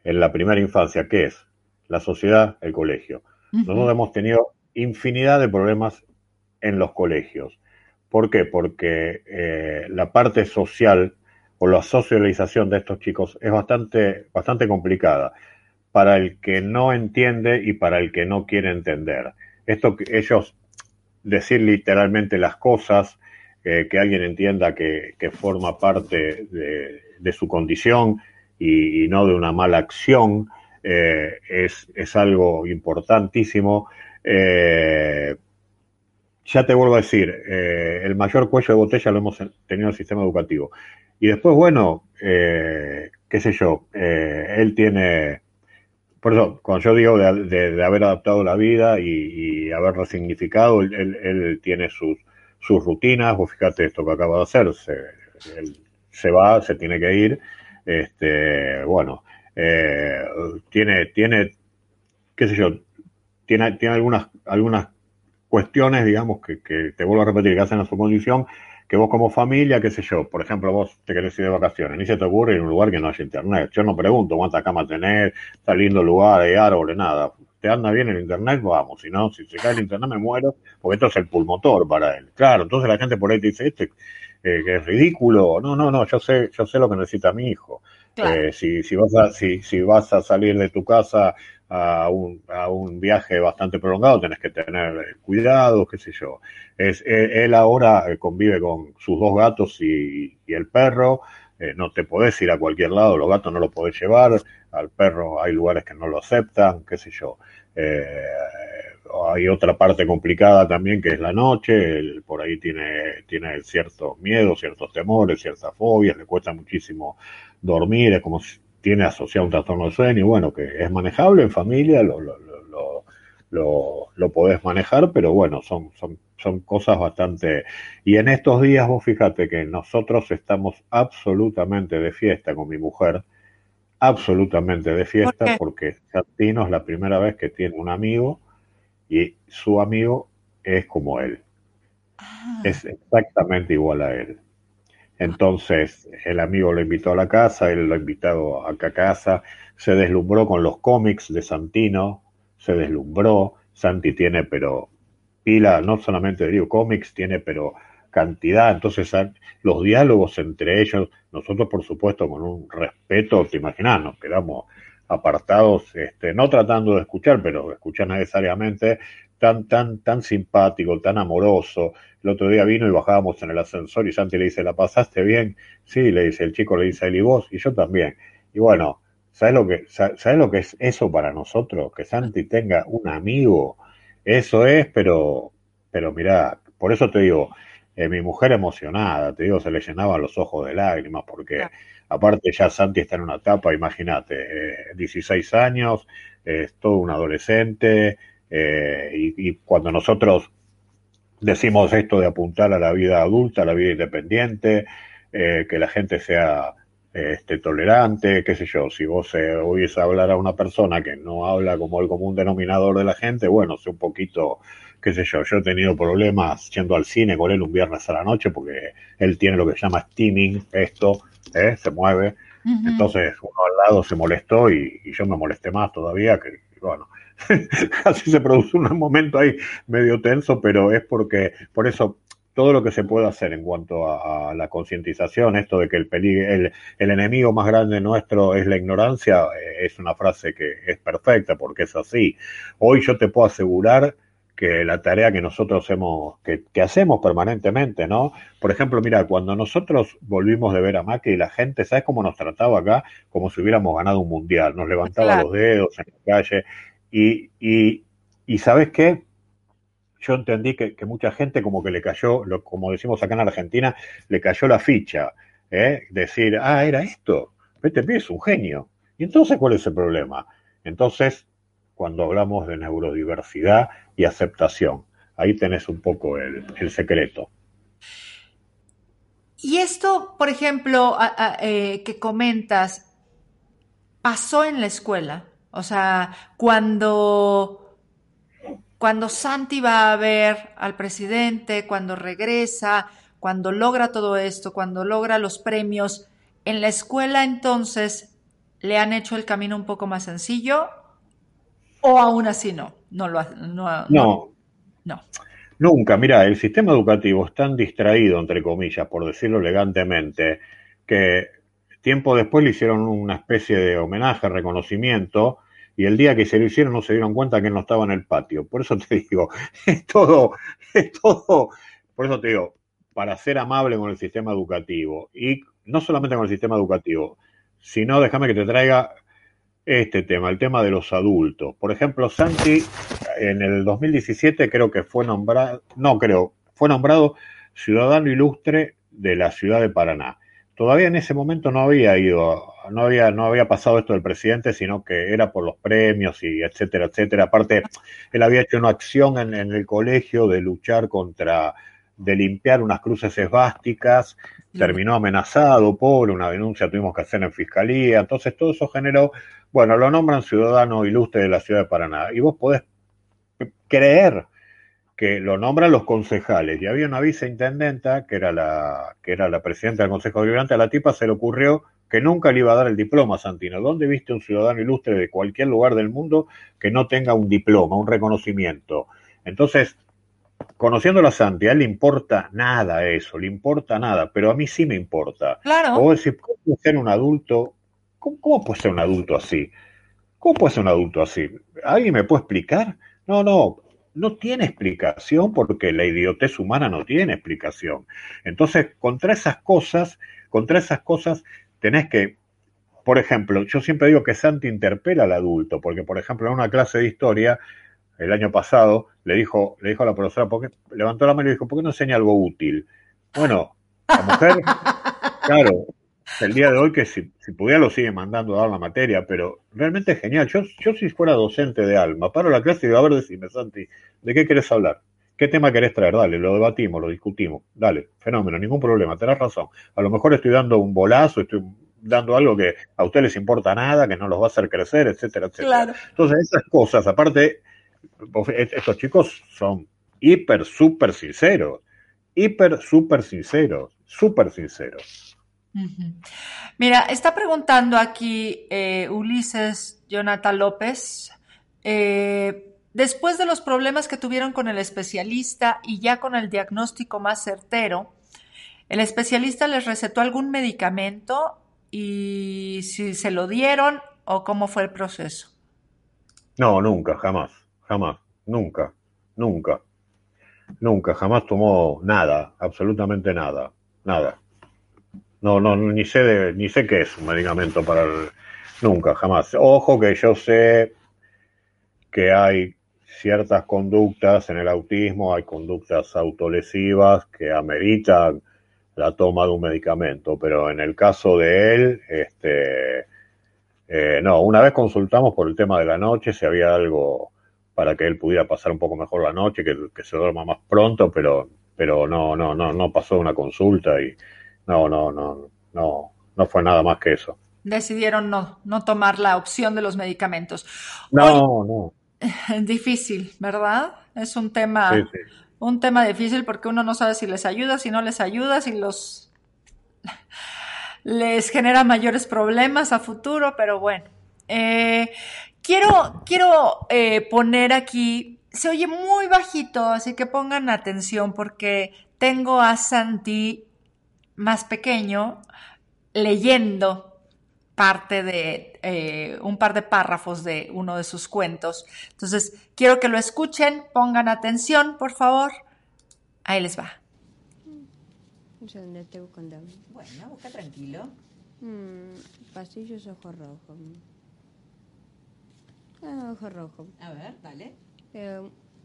en la primera infancia, ¿qué es? La sociedad, el colegio. Nosotros hemos tenido infinidad de problemas en los colegios. ¿Por qué? Porque eh, la parte social o la socialización de estos chicos es bastante, bastante complicada para el que no entiende y para el que no quiere entender. Esto que ellos decir literalmente las cosas, eh, que alguien entienda que, forma parte de, su condición y, no de una mala acción, eh, es, es, algo importantísimo ya te vuelvo a decir, eh, el mayor cuello de botella lo hemos tenido en el sistema educativo. Y después, bueno, eh, qué sé yo, eh, él tiene, por eso, cuando yo digo de, haber adaptado la vida y, haber resignificado, él, tiene sus, sus rutinas, vos fíjate esto que acaba de hacer, se, se va, se tiene que ir, este, bueno, tiene, tiene, qué sé yo, tiene, tiene algunas, algunas cuestiones, digamos, que, te vuelvo a repetir, que hacen a su condición, que vos como familia, qué sé yo, por ejemplo, vos te querés ir de vacaciones, ni se te ocurre ir a un lugar que no haya internet. Yo no pregunto cuánta cama tenés, está lindo lugar, hay árboles, nada. Te anda bien el internet, vamos, si no, si se cae el internet me muero, porque esto es el pulmotor para él. Claro, entonces la gente por ahí te dice, este eh, que es ridículo. No, no, no, yo sé, yo sé lo que necesita mi hijo. Eh, si, si, vas a, si, si vas a salir de tu casa a un, a un viaje bastante prolongado, tenés que tener eh, cuidado, qué sé yo. Es, eh, él ahora convive con sus dos gatos y, y el perro. No te podés ir a cualquier lado, los gatos no los podés llevar, al perro hay lugares que no lo aceptan, qué sé yo. hay otra parte complicada también que es la noche, él por ahí tiene, tiene ciertos miedos, ciertos temores, ciertas fobias, le cuesta muchísimo dormir, es como si tiene asociado un trastorno de sueño, y bueno, que es manejable en familia, lo, lo, lo, lo, lo podés manejar, pero bueno, son, son, son cosas bastante... Y en estos días vos fíjate que nosotros estamos absolutamente de fiesta con mi mujer, absolutamente de fiesta, ¿Por porque Santino es la primera vez que tiene un amigo y su amigo es como él. Ah. Es exactamente igual a él. Entonces el amigo lo invitó a la casa, él lo ha invitado acá a casa, se deslumbró con los cómics de Santino, se deslumbró, Santi tiene pero pila, no solamente de digo, cómics, tiene pero cantidad, entonces los diálogos entre ellos, nosotros por supuesto con un respeto, te imaginas, nos quedamos apartados, este, no tratando de escuchar, pero escuchar necesariamente, tan, tan, tan simpático, tan amoroso. El otro día vino y bajábamos en el ascensor y Santi le dice, ¿la pasaste bien? Sí, le dice, el chico le dice él y vos, y yo también. Y bueno, ¿sabes lo que, sabes lo que es eso para nosotros? Que Santi tenga un amigo, eso es, pero, pero mirá, por eso te digo, eh, mi mujer emocionada, te digo, se le llenaban los ojos de lágrimas, porque aparte ya Santi está en una etapa, imagínate, eh, 16 años, eh, es todo un adolescente, eh, y, y cuando nosotros decimos esto de apuntar a la vida adulta, a la vida independiente, eh, que la gente sea este, tolerante, qué sé yo, si vos eh, oyes hablar a una persona que no habla como el común denominador de la gente, bueno, sé un poquito, qué sé yo, yo he tenido problemas yendo al cine con él un viernes a la noche porque él tiene lo que se llama steaming, esto, ¿eh? se mueve, entonces uno al lado se molestó y, y yo me molesté más todavía, que bueno, casi se produce un momento ahí medio tenso, pero es porque, por eso, todo lo que se puede hacer en cuanto a, a la concientización, esto de que el, peli- el, el enemigo más grande nuestro es la ignorancia, eh, es una frase que es perfecta porque es así. Hoy yo te puedo asegurar que la tarea que nosotros hemos, que, que hacemos permanentemente, ¿no? Por ejemplo, mira, cuando nosotros volvimos de ver a Macri, la gente, ¿sabes cómo nos trataba acá? Como si hubiéramos ganado un mundial, nos levantaba Claro. los dedos en la calle y, y, y ¿sabes qué? Yo entendí que, que mucha gente como que le cayó, lo, como decimos acá en Argentina, le cayó la ficha, ¿eh? Decir, ah, era esto, este pibe es un genio. ¿Y entonces cuál es el problema? Entonces, cuando hablamos de neurodiversidad y aceptación, ahí tenés un poco el, el secreto. Y esto, por ejemplo, eh, que comentas, pasó en la escuela. O sea, cuando, cuando Santi va a ver al presidente, cuando regresa, cuando logra todo esto, cuando logra los premios, en la escuela entonces le han hecho el camino un poco más sencillo o aún así no, no lo No, no. Nunca, mira, el sistema educativo es tan distraído, entre comillas, por decirlo elegantemente, que tiempo después le hicieron una especie de homenaje, reconocimiento, y el día que se lo hicieron no se dieron cuenta que él no estaba en el patio. Por eso te digo, es todo, es todo, por eso te digo, para ser amable con el sistema educativo, y no solamente con el sistema educativo, sino déjame que te traiga este tema, el tema de los adultos. Por ejemplo, Santi en el 2017 creo que fue nombrado, no creo, fue nombrado ciudadano ilustre de la ciudad de Paraná. Todavía en ese momento no había ido, no había, no había pasado esto del presidente, sino que era por los premios y etcétera, etcétera. Aparte, él había hecho una acción en, en el colegio de luchar contra, de limpiar unas cruces esvásticas, terminó amenazado, pobre, una denuncia tuvimos que hacer en fiscalía, entonces todo eso generó, bueno, lo nombran ciudadano ilustre de la ciudad de Paraná, y vos podés creer que lo nombran los concejales y había una viceintendenta que era la que era la presidenta del Consejo Deliberante, a la tipa se le ocurrió que nunca le iba a dar el diploma a Santino. ¿Dónde viste un ciudadano ilustre de cualquier lugar del mundo que no tenga un diploma, un reconocimiento? Entonces, conociendo a Santi, a él le importa nada eso, le importa nada, pero a mí sí me importa. Claro. O decir, ¿cómo puede ser un adulto? ¿Cómo, ¿Cómo, puede ser un adulto así? ¿Cómo puede ser un adulto así? ¿Alguien me puede explicar? No, no, no tiene explicación porque la idiotez humana no tiene explicación. Entonces, contra esas cosas, contra esas cosas tenés que, por ejemplo, yo siempre digo que Santi interpela al adulto, porque por ejemplo en una clase de historia el año pasado le dijo, le dijo a la profesora, porque levantó la mano y dijo, ¿por qué no enseña algo útil? Bueno, la mujer, claro, el día de hoy que si, si, pudiera lo sigue mandando a dar la materia, pero realmente es genial. Yo, yo si fuera docente de alma, paro la clase y digo, a ver, decime, Santi, ¿de qué querés hablar? ¿Qué tema querés traer? Dale, lo debatimos, lo discutimos. Dale, fenómeno, ningún problema, tenés razón. A lo mejor estoy dando un bolazo, estoy dando algo que a ustedes les importa nada, que no los va a hacer crecer, etcétera, etcétera. Claro. Entonces, esas cosas, aparte, estos chicos son hiper, súper sinceros, hiper, súper sinceros, súper sinceros. Mira, está preguntando aquí eh, Ulises Jonathan López, eh, después de los problemas que tuvieron con el especialista y ya con el diagnóstico más certero, ¿el especialista les recetó algún medicamento y si se lo dieron o cómo fue el proceso? No, nunca, jamás, jamás, nunca, nunca, nunca, jamás tomó nada, absolutamente nada, nada. No, no, ni sé de, ni sé qué es un medicamento para el, nunca, jamás. Ojo que yo sé que hay ciertas conductas en el autismo, hay conductas autolesivas que ameritan la toma de un medicamento, pero en el caso de él, este, eh, no, una vez consultamos por el tema de la noche, si había algo para que él pudiera pasar un poco mejor la noche, que, que se duerma más pronto, pero, pero no, no, no, no pasó una consulta y no, no, no, no, no fue nada más que eso. Decidieron no, no tomar la opción de los medicamentos. No, Hoy, no. Difícil, ¿verdad? Es un tema, sí, sí. un tema difícil porque uno no sabe si les ayuda, si no les ayuda, si los les genera mayores problemas a futuro, pero bueno. Eh, quiero quiero eh, poner aquí, se oye muy bajito, así que pongan atención porque tengo a Santi más pequeño leyendo parte de eh, un par de párrafos de uno de sus cuentos. Entonces, quiero que lo escuchen, pongan atención, por favor. Ahí les va. ¿Dónde te busco Bueno, busca tranquilo. Mm, pasillos ojo rojo. Ah, ojo rojo. A ver, dale. Eh,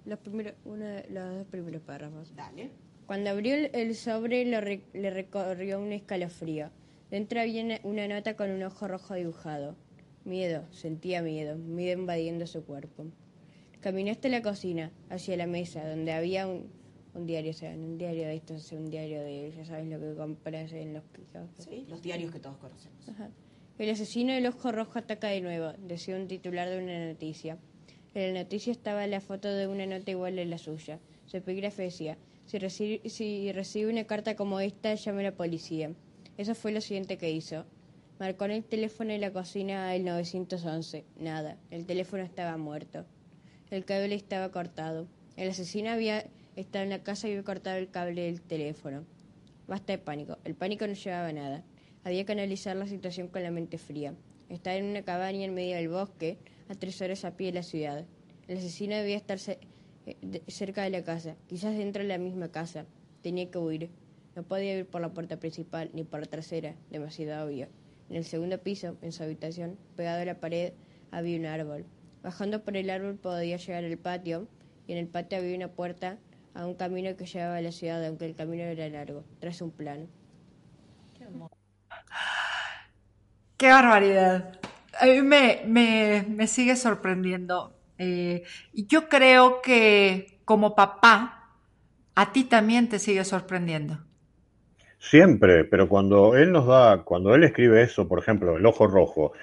los primeros, uno de los dos primeros párrafos. Dale. Cuando abrió el sobre lo re, le recorrió un escalofrío. Dentro había una nota con un ojo rojo dibujado. Miedo, sentía miedo, miedo invadiendo su cuerpo. Caminó hasta la cocina, hacia la mesa, donde había un, un diario, o sea, un diario de estos, un diario de, ya sabes lo que compras en los... Sí, los diarios que todos conocemos. Ajá. El asesino del ojo rojo ataca de nuevo, decía un titular de una noticia. En la noticia estaba la foto de una nota igual a la suya. Su epígrafe decía, si recibe, si recibe una carta como esta, llame a la policía. Eso fue lo siguiente que hizo. Marcó en el teléfono de la cocina el 911. Nada, el teléfono estaba muerto. El cable estaba cortado. El asesino había estado en la casa y había cortado el cable del teléfono. Basta de pánico. El pánico no llevaba nada. Había que analizar la situación con la mente fría. Estaba en una cabaña en medio del bosque, a tres horas a pie de la ciudad. El asesino debía estar cerca de la casa, quizás dentro de la misma casa. Tenía que huir. No podía ir por la puerta principal ni por la trasera, demasiado obvio. En el segundo piso, en su habitación, pegado a la pared, había un árbol. Bajando por el árbol podía llegar al patio, y en el patio había una puerta a un camino que llevaba a la ciudad, aunque el camino era largo, tras un plano. Qué, Qué barbaridad. A mí me, me, me sigue sorprendiendo. Eh, y yo creo que como papá, a ti también te sigue sorprendiendo. Siempre, pero cuando él nos da, cuando él escribe eso, por ejemplo, el ojo rojo,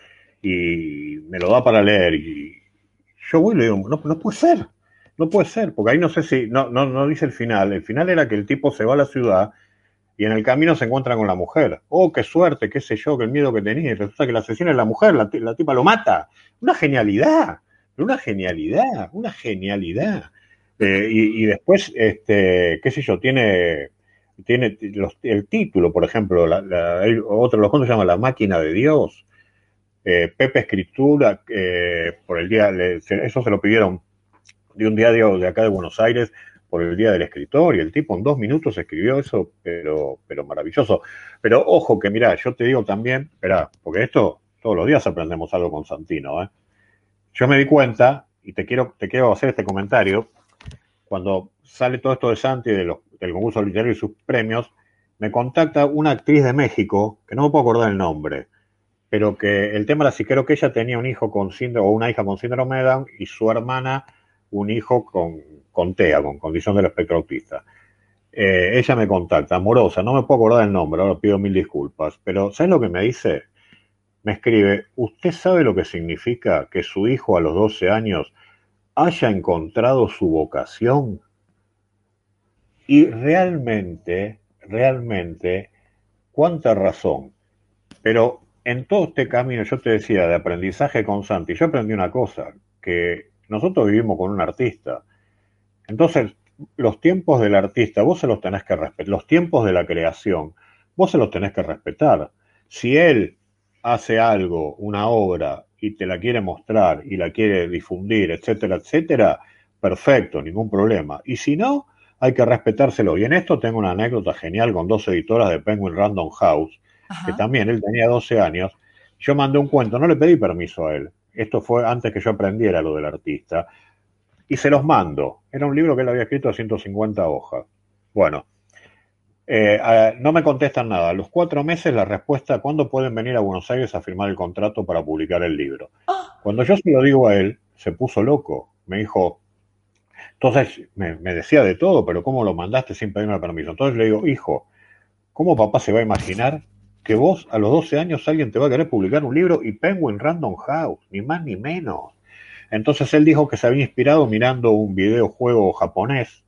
y me lo da para leer, y yo voy y le digo, no, puede ser. No puede ser, porque ahí no sé si, no, no, no dice el final. El final era que el tipo se va a la ciudad y en el camino se encuentra con la mujer. Oh, qué suerte, qué sé yo, qué miedo que tenía. Y resulta que la asesina es la mujer, la, la tipa lo mata. Una genialidad, una genialidad, una genialidad. Eh, y, después, este, qué sé yo, tiene, tiene los, el título, por ejemplo, la, la, otro los cuentos se llama La máquina de Dios. Eh, Pepe Escritura, eh, por el día, eso se lo pidieron de un diario de acá de Buenos Aires por el Día del Escritor y el tipo en dos minutos escribió eso, pero, pero maravilloso. Pero ojo que mira, yo te digo también, espera, porque esto todos los días aprendemos algo con Santino. ¿eh? Yo me di cuenta, y te quiero, te quiero hacer este comentario, cuando sale todo esto de Santi, de los, del concurso literario y sus premios, me contacta una actriz de México, que no me puedo acordar el nombre, pero que el tema era si creo que ella tenía un hijo con síndrome, o una hija con síndrome de y su hermana un hijo con, con TEA, con condición del espectro autista. Eh, ella me contacta, amorosa, no me puedo acordar el nombre, ahora pido mil disculpas, pero ¿sabes lo que me dice? Me escribe, ¿usted sabe lo que significa que su hijo a los 12 años haya encontrado su vocación? Y realmente, realmente, cuánta razón. Pero en todo este camino, yo te decía, de aprendizaje con Santi, yo aprendí una cosa, que nosotros vivimos con un artista. Entonces, los tiempos del artista, vos se los tenés que respetar. Los tiempos de la creación, vos se los tenés que respetar. Si él hace algo, una obra, y te la quiere mostrar y la quiere difundir, etcétera, etcétera, perfecto, ningún problema. Y si no, hay que respetárselo. Y en esto tengo una anécdota genial con dos editoras de Penguin Random House, Ajá. que también él tenía 12 años. Yo mandé un cuento, no le pedí permiso a él. Esto fue antes que yo aprendiera lo del artista. Y se los mando. Era un libro que él había escrito a 150 hojas. Bueno, eh, no me contestan nada. A los cuatro meses la respuesta, ¿cuándo pueden venir a Buenos Aires a firmar el contrato para publicar el libro? Oh. Cuando yo se lo digo a él, se puso loco. Me dijo, entonces me, me, decía de todo, pero ¿cómo lo mandaste sin pedirme permiso? Entonces le digo, hijo, ¿cómo papá se va a imaginar que vos a los 12 años alguien te va a querer publicar un libro y Penguin Random House, ni más ni menos? Entonces él dijo que se había inspirado mirando un videojuego japonés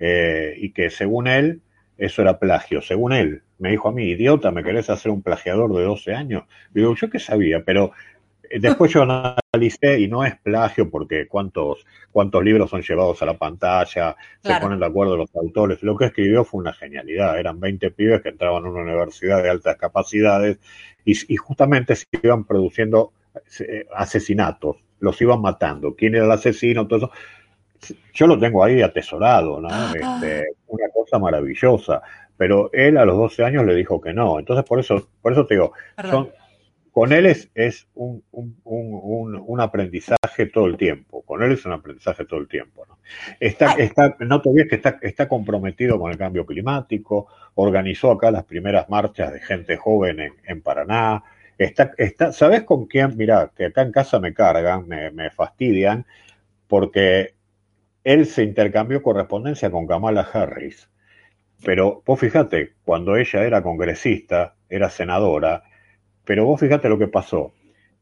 eh, y que según él eso era plagio, según él. Me dijo a mí, idiota, ¿me querés hacer un plagiador de 12 años? Digo, yo qué sabía, pero después yo analicé y no es plagio porque cuántos, cuántos libros son llevados a la pantalla, claro. se ponen de acuerdo los autores. Lo que escribió fue una genialidad. Eran 20 pibes que entraban a una universidad de altas capacidades y, y justamente se iban produciendo asesinatos, los iban matando. ¿Quién era el asesino? Todo eso yo lo tengo ahí atesorado, ¿no? Este, una cosa maravillosa. Pero él a los 12 años le dijo que no. Entonces, por eso, por eso te digo, son, con él es, es un, un, un, un, aprendizaje todo el tiempo. Con él es un aprendizaje todo el tiempo. ¿no? Está, está, no te olvides que está, está comprometido con el cambio climático, organizó acá las primeras marchas de gente joven en, en Paraná. Está, está, ¿Sabes con quién? Mira, que acá en casa me cargan, me, me fastidian, porque él se intercambió correspondencia con Kamala Harris. Pero vos fíjate, cuando ella era congresista, era senadora, pero vos fíjate lo que pasó.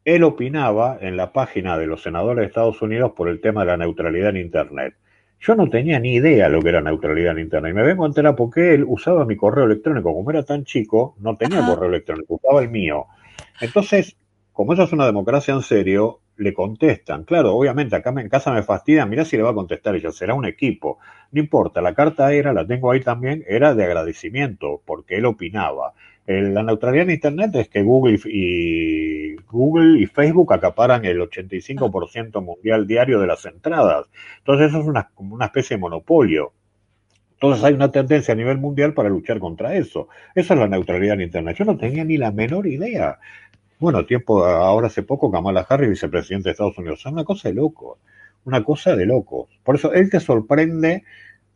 Él opinaba en la página de los senadores de Estados Unidos por el tema de la neutralidad en Internet. Yo no tenía ni idea lo que era neutralidad en Internet. Y me vengo a enterar porque él usaba mi correo electrónico. Como era tan chico, no tenía Ajá. correo electrónico, usaba el mío. Entonces, como eso es una democracia en serio, le contestan. Claro, obviamente acá en casa me fastidian, mirá si le va a contestar ella, será un equipo. No importa, la carta era, la tengo ahí también, era de agradecimiento, porque él opinaba. La neutralidad en Internet es que Google y, Google y Facebook acaparan el 85% mundial diario de las entradas. Entonces eso es una, una especie de monopolio. Entonces hay una tendencia a nivel mundial para luchar contra eso. Eso es la neutralidad en Internet. Yo no tenía ni la menor idea. Bueno, tiempo, ahora hace poco, Kamala Harris, vicepresidente de Estados Unidos. Es una cosa de locos, una cosa de locos. Por eso él te sorprende,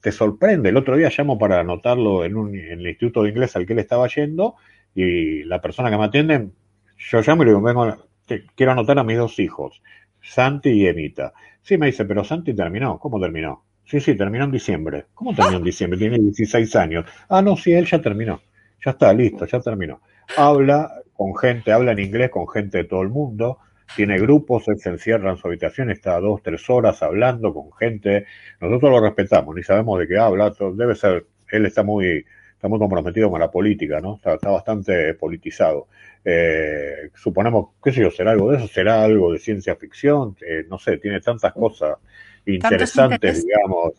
te sorprende. El otro día llamo para anotarlo en, un, en el instituto de inglés al que él estaba yendo y la persona que me atiende, yo llamo y le digo, vengo, te, quiero anotar a mis dos hijos, Santi y Emita. Sí, me dice, pero Santi terminó. ¿Cómo terminó? Sí, sí, terminó en diciembre. ¿Cómo terminó en diciembre? Tiene 16 años. Ah, no, sí, él ya terminó. Ya está, listo, ya terminó. Habla con gente, habla en inglés con gente de todo el mundo. tiene grupos, él se encierra en su habitación, está dos, tres horas hablando con gente. Nosotros lo respetamos, ni sabemos de qué habla. Debe ser, él está muy, está muy comprometido con la política, ¿no? Está, está bastante politizado. Eh, suponemos, qué sé yo, será algo de eso, será algo de ciencia ficción, eh, no sé, tiene tantas cosas interesantes, digamos,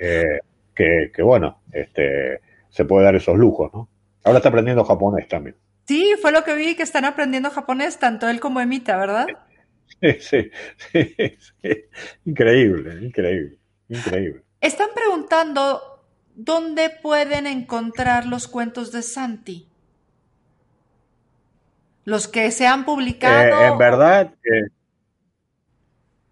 eh, que, que, bueno, este, se puede dar esos lujos, ¿no? Ahora está aprendiendo japonés también. Sí, fue lo que vi que están aprendiendo japonés, tanto él como Emita, ¿verdad? Sí, sí, sí, Increíble, increíble, increíble. Están preguntando dónde pueden encontrar los cuentos de Santi. Los que se han publicado. Eh, en verdad, eh,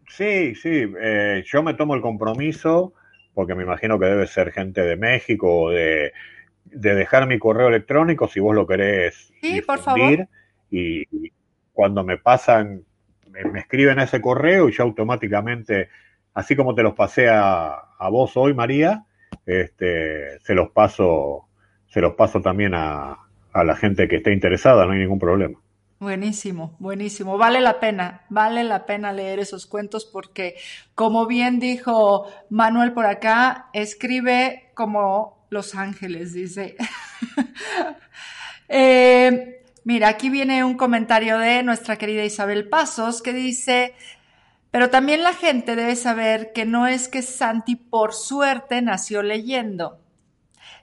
sí, sí. Eh, yo me tomo el compromiso, porque me imagino que debe ser gente de México o de de dejar mi correo electrónico si vos lo querés sí, por favor. Y, cuando me pasan, me, escriben ese correo y yo automáticamente, así como te los pasé a, vos hoy, María, este, se los paso, se los paso también a, a la gente que esté interesada, no hay ningún problema. Buenísimo, buenísimo. Vale la pena, vale la pena leer esos cuentos porque, como bien dijo Manuel por acá, escribe como los Ángeles, dice. Eh, mira, aquí viene un comentario de nuestra querida Isabel Pasos que dice, pero también la gente debe saber que no es que Santi por suerte nació leyendo.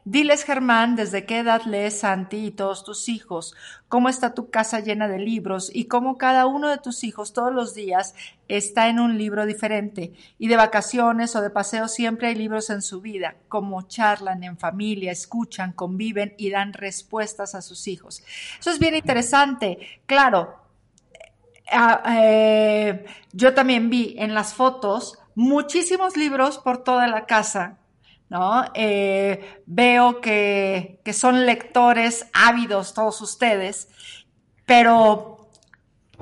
Diles, Germán, desde qué edad lees Santi y todos tus hijos, cómo está tu casa llena de libros y cómo cada uno de tus hijos todos los días está en un libro diferente. Y de vacaciones o de paseo siempre hay libros en su vida, cómo charlan en familia, escuchan, conviven y dan respuestas a sus hijos. Eso es bien interesante. Claro, eh, yo también vi en las fotos muchísimos libros por toda la casa ¿no? Eh, veo que, que, son lectores ávidos todos ustedes, pero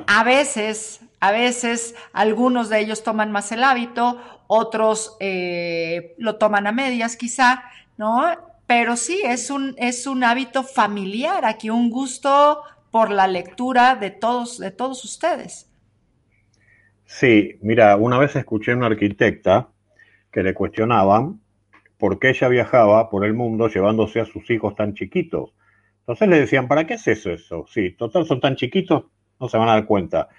a veces, a veces algunos de ellos toman más el hábito, otros eh, lo toman a medias quizá, ¿no? Pero sí, es un, es un hábito familiar, aquí un gusto por la lectura de todos, de todos ustedes. Sí, mira, una vez escuché a una arquitecta que le cuestionaban por qué ella viajaba por el mundo llevándose a sus hijos tan chiquitos. Entonces le decían, ¿para qué haces eso? Sí, total, son tan chiquitos, no se van a dar cuenta.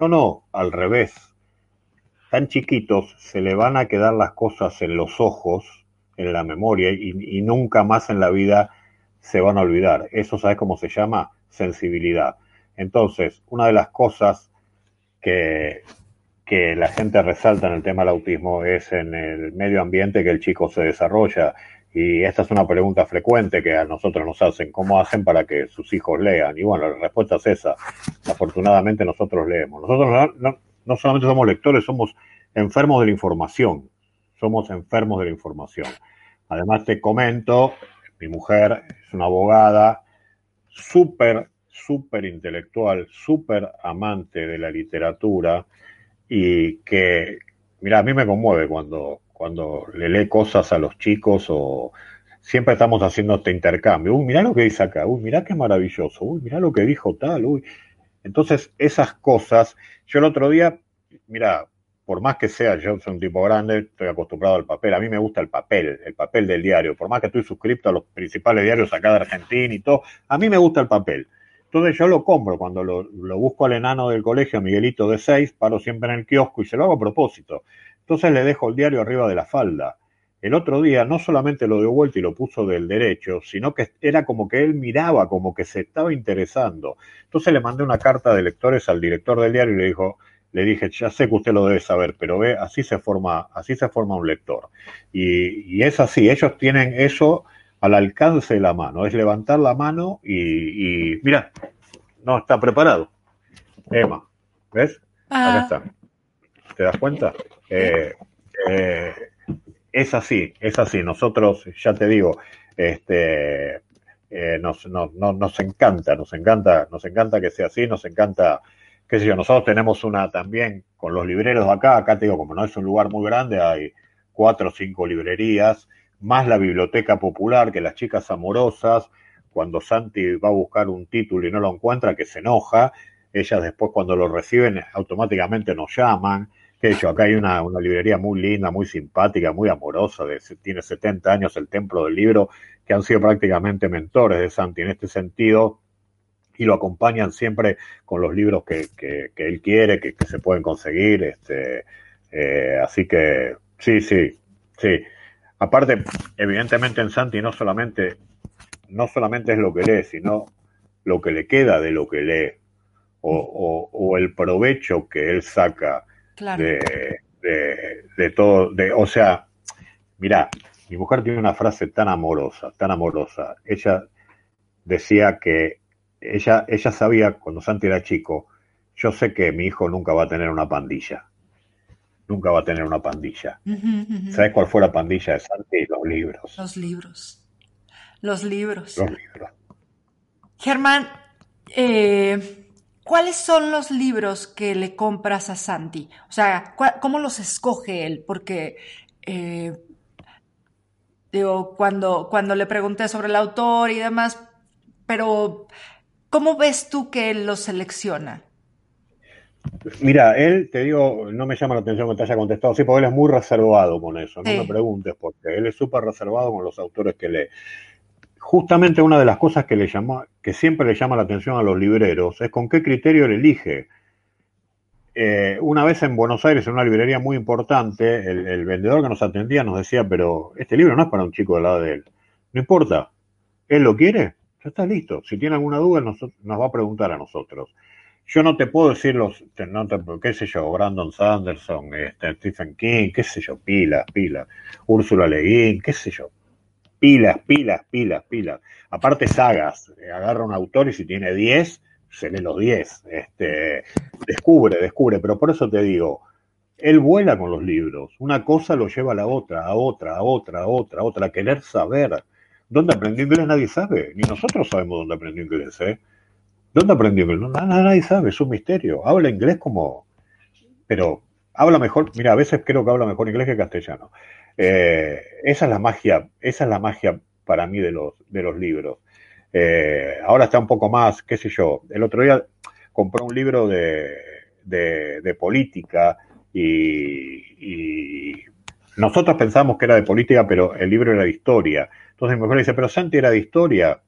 No, no, al revés. Tan chiquitos se le van a quedar las cosas en los ojos, en la memoria, y, y nunca más en la vida se van a olvidar. Eso, ¿sabes cómo se llama? Sensibilidad. Entonces, una de las cosas que, que la gente resalta en el tema del autismo es en el medio ambiente que el chico se desarrolla. Y esta es una pregunta frecuente que a nosotros nos hacen, ¿cómo hacen para que sus hijos lean? Y bueno, la respuesta es esa. Afortunadamente nosotros leemos. Nosotros no, no solamente somos lectores, somos enfermos de la información. Somos enfermos de la información. Además te comento, mi mujer es una abogada súper, súper intelectual, súper amante de la literatura y que, mira, a mí me conmueve cuando, cuando le lee cosas a los chicos o siempre estamos haciendo este intercambio. Uy, mira lo que dice acá, uy, mira qué maravilloso, uy, mira lo que dijo tal, uy. Entonces, esas cosas, yo el otro día, mira, por más que sea, yo soy un tipo grande, estoy acostumbrado al papel, a mí me gusta el papel, el papel del diario, por más que estoy suscrito a los principales diarios acá de Argentina y todo, a mí me gusta el papel. Entonces yo lo compro, cuando lo, busco al enano del colegio, Miguelito de 6, paro siempre en el kiosco y se lo hago a propósito. Entonces le dejo el diario arriba de la falda. El otro día no solamente lo dio vuelta y lo puso del derecho, sino que era como que él miraba, como que se estaba interesando. Entonces le mandé una carta de lectores al director del diario y le dijo, le dije, ya sé que usted lo debe saber, pero ve, así se forma, así se forma un lector. Y, y es así, ellos tienen eso al alcance de la mano, es levantar la mano y, mira, no está preparado. Emma, ¿ves? Acá ah. está. ¿Te das cuenta? Eh, eh, es así, es así. Nosotros, ya te digo, este, eh, nos, nos encanta, nos encanta, nos encanta que sea así, nos encanta, qué sé yo, nosotros tenemos una también con los libreros de acá, acá te digo, como no es un lugar muy grande, hay cuatro o cinco librerías, más la biblioteca popular que las chicas amorosas, cuando Santi va a buscar un título y no lo encuentra, que se enoja, ellas después cuando lo reciben automáticamente nos llaman. Que hecho, acá hay una, una, librería muy linda, muy simpática, muy amorosa, de, tiene 70 años el Templo del Libro, que han sido prácticamente mentores de Santi en este sentido y lo acompañan siempre con los libros que, que, que él quiere, que, que, se pueden conseguir. Este, eh, así que sí, sí, sí. Aparte, evidentemente en Santi no solamente, no solamente es lo que lee, sino lo que le queda de lo que lee o, o, o el provecho que él saca claro. de, de, de, todo. De, o sea, mira, mi mujer tiene una frase tan amorosa, tan amorosa. Ella decía que ella, ella sabía cuando Santi era chico, yo sé que mi hijo nunca va a tener una pandilla. Nunca va a tener una pandilla. Uh -huh, uh -huh. ¿Sabes cuál fue la pandilla de Santi? Los libros. Los libros. Los libros. Los libros. Germán, eh, ¿cuáles son los libros que le compras a Santi? O sea, ¿cómo los escoge él? Porque eh, digo, cuando, cuando le pregunté sobre el autor y demás, pero ¿cómo ves tú que él los selecciona? Mira, él, te digo, no me llama la atención que te haya contestado así, porque él es muy reservado con eso, no sí. me preguntes, porque él es súper reservado con los autores que lee. Justamente una de las cosas que le llama, que siempre le llama la atención a los libreros, es con qué criterio él elige. Eh, una vez en Buenos Aires, en una librería muy importante, el, el, vendedor que nos atendía nos decía, pero este libro no es para un chico de la edad de él. No importa, él lo quiere, ya está listo. Si tiene alguna duda, nos, nos va a preguntar a nosotros. Yo no te puedo decir los, no te, qué sé yo, Brandon Sanderson, este, Stephen King, qué sé yo, pilas, pilas, Úrsula Le Guin, qué sé yo, pilas, pilas, pilas, pilas. Aparte sagas, agarra un autor y si tiene 10, se lee los 10. Este, descubre, descubre, pero por eso te digo, él vuela con los libros. Una cosa lo lleva a la otra, a otra, a otra, a otra, a otra, a querer saber. ¿Dónde aprendió inglés? Nadie sabe. Ni nosotros sabemos dónde aprendió inglés, ¿eh? ¿Dónde aprendió? No, nadie sabe, es un misterio. Habla inglés como... Pero habla mejor, mira, a veces creo que habla mejor inglés que castellano. Eh, esa es la magia, esa es la magia para mí de los, de los libros. Eh, ahora está un poco más, qué sé yo, el otro día compré un libro de, de, de política y, y, nosotros pensamos que era de política, pero el libro era de historia. Entonces mi mujer dice, pero Santi era de historia.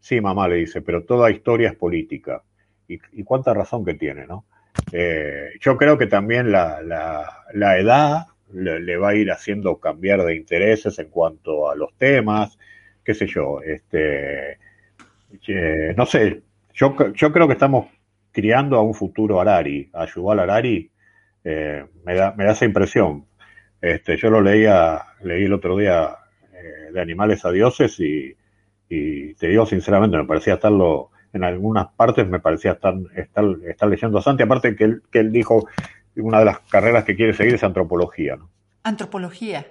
Sí, mamá le dice, pero toda historia es política. Y, cuánta razón que tiene, ¿no? Eh, yo creo que también la, la, la edad le, va a ir haciendo cambiar de intereses en cuanto a los temas, qué sé yo, este, eh, no sé, yo, yo creo que estamos criando a un futuro Harari, a Harari, eh, me, da, me da esa impresión. Este, yo lo leía, leí el otro día eh, de Animales a Dioses y, y, te digo sinceramente, me parecía estarlo, en algunas partes me parecía estar, estar, estar leyendo a Santi, aparte que él, que él dijo, una de las carreras que quiere seguir es antropología. ¿no? Antropología.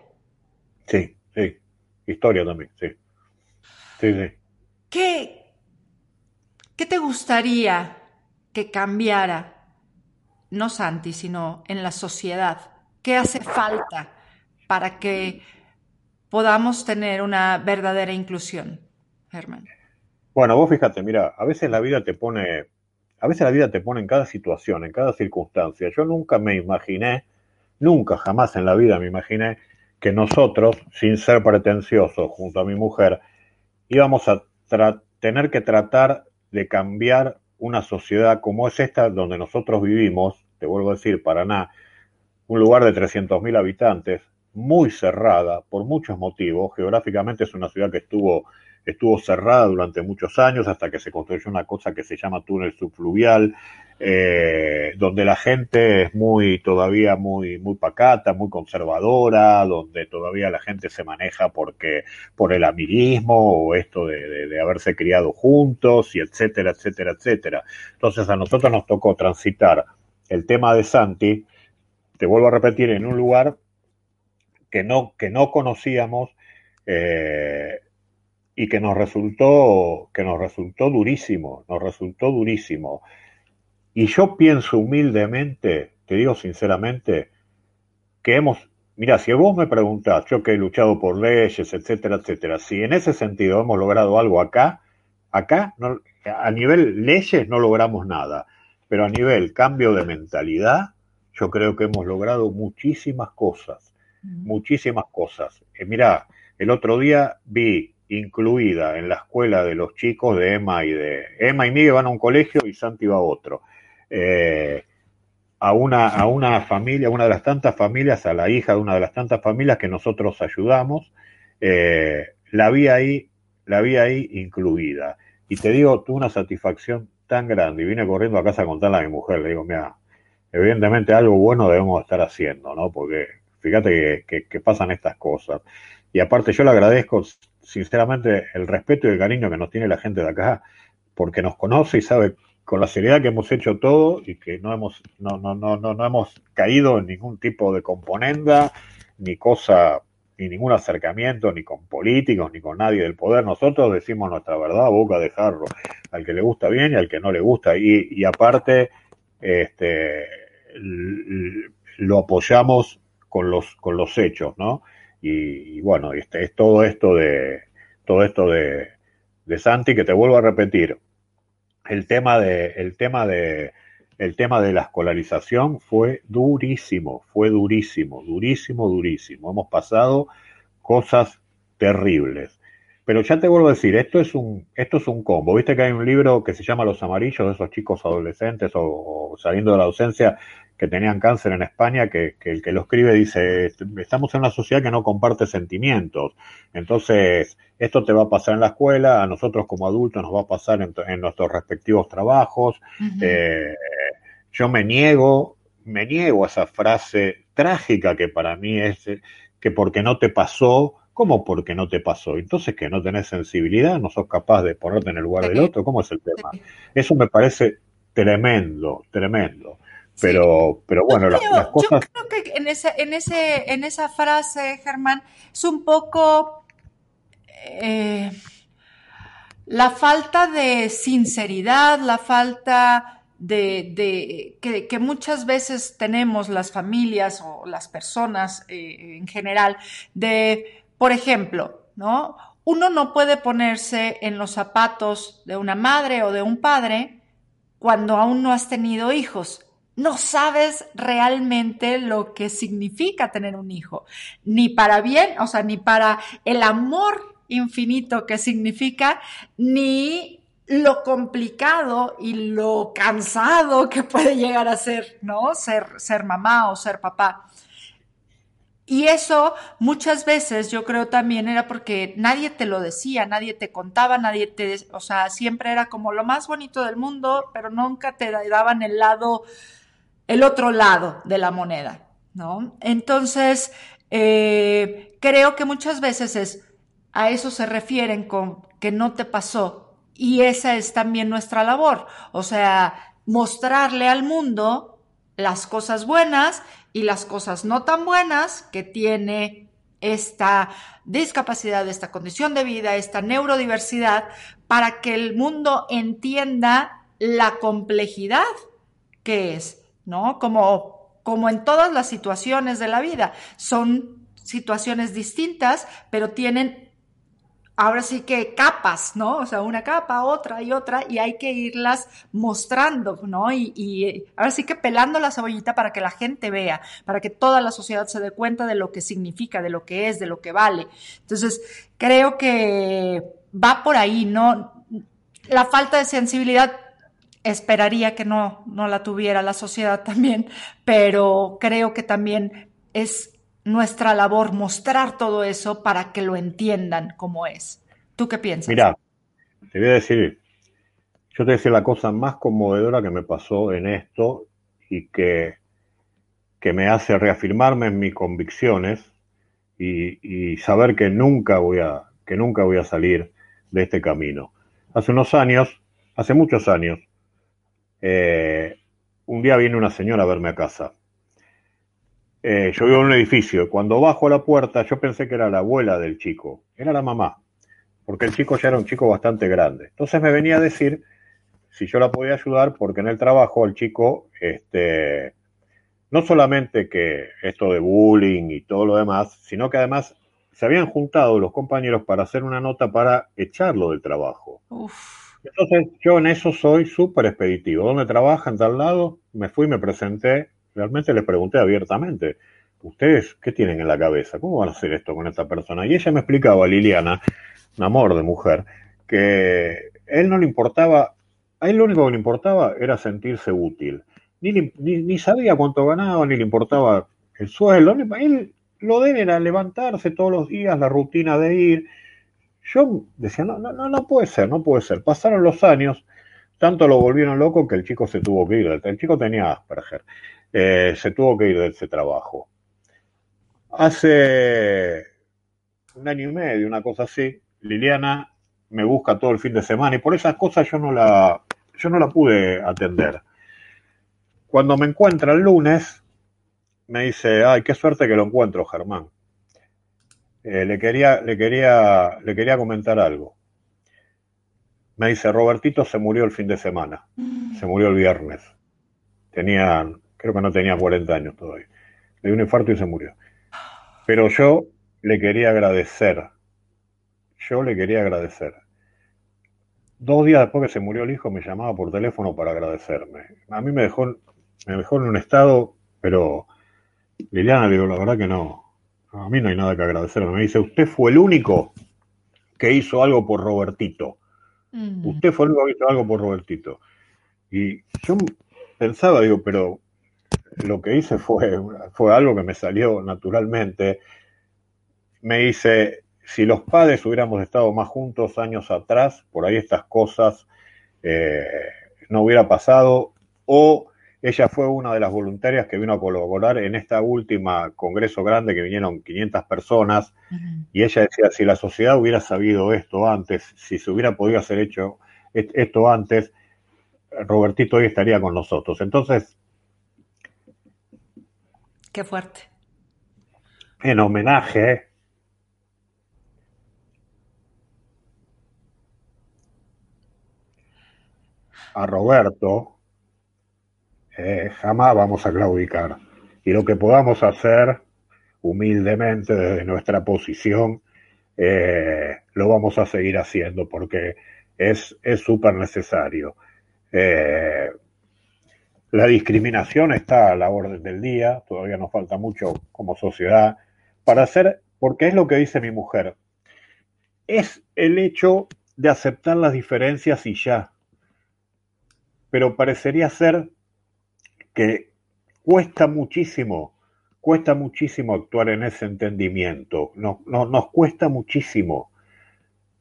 Sí, sí. Historia también, sí. Sí, sí. ¿Qué, ¿Qué te gustaría que cambiara, no Santi, sino en la sociedad? ¿Qué hace falta para que podamos tener una verdadera inclusión, Germán? Bueno, vos fíjate, mira, a veces la vida te pone, a veces la vida te pone en cada situación, en cada circunstancia. Yo nunca me imaginé, nunca jamás en la vida me imaginé que nosotros, sin ser pretenciosos, junto a mi mujer, íbamos a tener que tratar de cambiar una sociedad como es esta donde nosotros vivimos, te vuelvo a decir, Paraná, un lugar de 300.000 habitantes, muy cerrada por muchos motivos. Geográficamente es una ciudad que estuvo, estuvo cerrada durante muchos años hasta que se construyó una cosa que se llama túnel subfluvial, eh, donde la gente es muy, todavía muy, muy pacata, muy conservadora, donde todavía la gente se maneja porque, por el amiguismo o esto de, de, haberse criado juntos y etcétera, etcétera, etcétera. Entonces a nosotros nos tocó transitar el tema de Santi, te vuelvo a repetir, en un lugar que no, que no conocíamos eh, y que nos resultó, que nos resultó durísimo, nos resultó durísimo. Y yo pienso humildemente, te digo sinceramente, que hemos, mira, si vos me preguntás, yo que he luchado por leyes, etcétera, etcétera, si en ese sentido hemos logrado algo acá, acá, no, a nivel leyes no logramos nada. pero a nivel cambio de mentalidad, yo creo que hemos logrado muchísimas cosas, muchísimas cosas. Eh, mirá, el otro día vi incluida en la escuela de los chicos de Emma y de Emma y Miguel van a un colegio y Santi va a otro. Eh, a una, a una familia, una de las tantas familias, a la hija de una de las tantas familias que nosotros ayudamos, eh, la vi ahí, la vi ahí incluida. Y te digo, tuve una satisfacción tan grande y vine corriendo a casa a contarle a mi mujer, le digo, mira, evidentemente algo bueno debemos estar haciendo, ¿no? Porque fíjate que, pasan estas cosas. Y aparte yo le agradezco sinceramente el respeto y el cariño que nos tiene la gente de acá, porque nos conoce y sabe con la seriedad que hemos hecho todo y que no hemos, no, no, no, no, no hemos caído en ningún tipo de componenda, ni cosa, ni ningún acercamiento, ni con políticos, ni con nadie del poder. Nosotros decimos nuestra verdad, boca de jarro, al que le gusta bien y al que no le gusta. Y, y aparte, este, lo apoyamos con los, con los hechos, ¿no? Y, bueno, este, es todo esto de, todo esto de, de Santi, que te vuelvo a repetir, el tema de, el tema de, el tema de la escolarización fue durísimo, fue durísimo, durísimo, durísimo. Hemos pasado cosas terribles. Pero ya te vuelvo a decir, esto es un, esto es un combo. Viste que hay un libro que se llama Los Amarillos, de esos chicos adolescentes o, saliendo de la docencia que tenían cáncer en España, que, el que lo escribe dice, estamos en una sociedad que no comparte sentimientos. Entonces, esto te va a pasar en la escuela, a nosotros como adultos nos va a pasar en, nuestros respectivos trabajos. Eh, yo me niego, me niego a esa frase trágica que para mí es que porque no te pasó, ¿Cómo porque no te pasó? Entonces que no tenés sensibilidad, no sos capaz de ponerte en el lugar del otro, ¿cómo es el tema? Eso me parece tremendo, tremendo. Pero, pero bueno, las, cosas. Yo creo que en ese, en ese, en esa frase, Germán, es un poco eh, la falta de sinceridad, la falta de, de que, que, muchas veces tenemos las familias o las personas eh, en general de por ejemplo, ¿no? Uno no puede ponerse en los zapatos de una madre o de un padre cuando aún no has tenido hijos. No sabes realmente lo que significa tener un hijo, ni para bien, o sea, ni para el amor infinito que significa, ni lo complicado y lo cansado que puede llegar a ser, ¿no? Ser, ser mamá o ser papá. Y eso muchas veces yo creo también era porque nadie te lo decía, nadie te contaba, nadie te, o sea, siempre era como lo más bonito del mundo, pero nunca te daban el lado, el otro lado de la moneda, ¿no? Entonces, eh, creo que muchas veces es, a eso se refieren con que no te pasó. Y esa es también nuestra labor, o sea, mostrarle al mundo las cosas buenas y las cosas no tan buenas que tiene esta discapacidad, esta condición de vida, esta neurodiversidad, para que el mundo entienda la complejidad que es, ¿no? Como, como en todas las situaciones de la vida. Son situaciones distintas, pero tienen ahora sí que capas, ¿no? O sea, una capa, otra y otra, y hay que irlas mostrando, ¿no? Y, ahora sí que pelando la cebollita para que la gente vea, para que toda la sociedad se dé cuenta de lo que significa, de lo que es, de lo que vale. Entonces, creo que va por ahí, ¿no? La falta de sensibilidad esperaría que no, no la tuviera la sociedad también, pero creo que también es nuestra labor mostrar todo eso para que lo entiendan como es. ¿Tú qué piensas? Mira, te voy a decir, yo te voy a decir la cosa más conmovedora que me pasó en esto y que, que me hace reafirmarme en mis convicciones y, saber que nunca voy a, que nunca voy a salir de este camino. Hace unos años, hace muchos años, eh, un día viene una señora a verme a casa eh, yo vivo en un edificio. Cuando bajo a la puerta, yo pensé que era la abuela del chico. Era la mamá. Porque el chico ya era un chico bastante grande. Entonces me venía a decir si yo la podía ayudar, porque en el trabajo el chico, este, no solamente que esto de bullying y todo lo demás, sino que además se habían juntado los compañeros para hacer una nota para echarlo del trabajo. Entonces yo en eso soy súper expeditivo. ¿Dónde trabaja? En tal lado. Me fui, me presenté. Realmente le pregunté abiertamente, ¿ustedes qué tienen en la cabeza? ¿Cómo van a hacer esto con esta persona? Y ella me explicaba, Liliana, un amor de mujer, que él no le importaba, a él lo único que le importaba era sentirse útil. Ni, ni, sabía cuánto ganaba, ni le importaba el sueldo. Él, lo de él era levantarse todos los días, la rutina de ir yo decía, no, no, no, no puede ser, no puede ser. Pasaron los años, tanto lo volvieron loco que el chico se tuvo que ir. El chico tenía Asperger, eh, se tuvo que ir de ese trabajo. Hace un año y medio, una cosa así, Liliana me busca todo el fin de semana y por esas cosas yo no la, yo no la pude atender. Cuando me encuentra el lunes, me dice, ay, qué suerte que lo encuentro, Germán. Eh, le, quería, le, quería, le quería comentar algo. Me dice, Robertito se murió el fin de semana, se murió el viernes. Tenía, creo que no tenía 40 años todavía. Le dio un infarto y se murió. Pero yo le quería agradecer, yo le quería agradecer. Dos días después que se murió el hijo me llamaba por teléfono para agradecerme. A mí me dejó, me dejó en un estado, pero Liliana, digo, la verdad que no, a mí no hay nada que agradecerme. Me dice, usted fue el único que hizo algo por Robertito. Mm. Usted fue el único que hizo algo por Robertito. Y yo pensaba, digo, pero lo que hice fue, fue algo que me salió naturalmente. Me dice, si los padres hubiéramos estado más juntos años atrás, por ahí estas cosas eh, no hubiera pasado. O ella fue una de las voluntarias que vino a colaborar en esta última congreso grande que vinieron 500 personas y ella decía, si la sociedad hubiera sabido esto antes, si se hubiera podido hacer hecho esto antes, Robertito hoy estaría con nosotros. Entonces... Qué fuerte. En homenaje a Roberto, eh, jamás vamos a claudicar. Y lo que podamos hacer humildemente desde nuestra posición, eh, lo vamos a seguir haciendo porque es súper necesario. Eh, la discriminación está a la orden del día, todavía nos falta mucho como sociedad para hacer, porque es lo que dice mi mujer, es el hecho de aceptar las diferencias y ya, pero parecería ser que cuesta muchísimo, cuesta muchísimo actuar en ese entendimiento, no, nos cuesta muchísimo.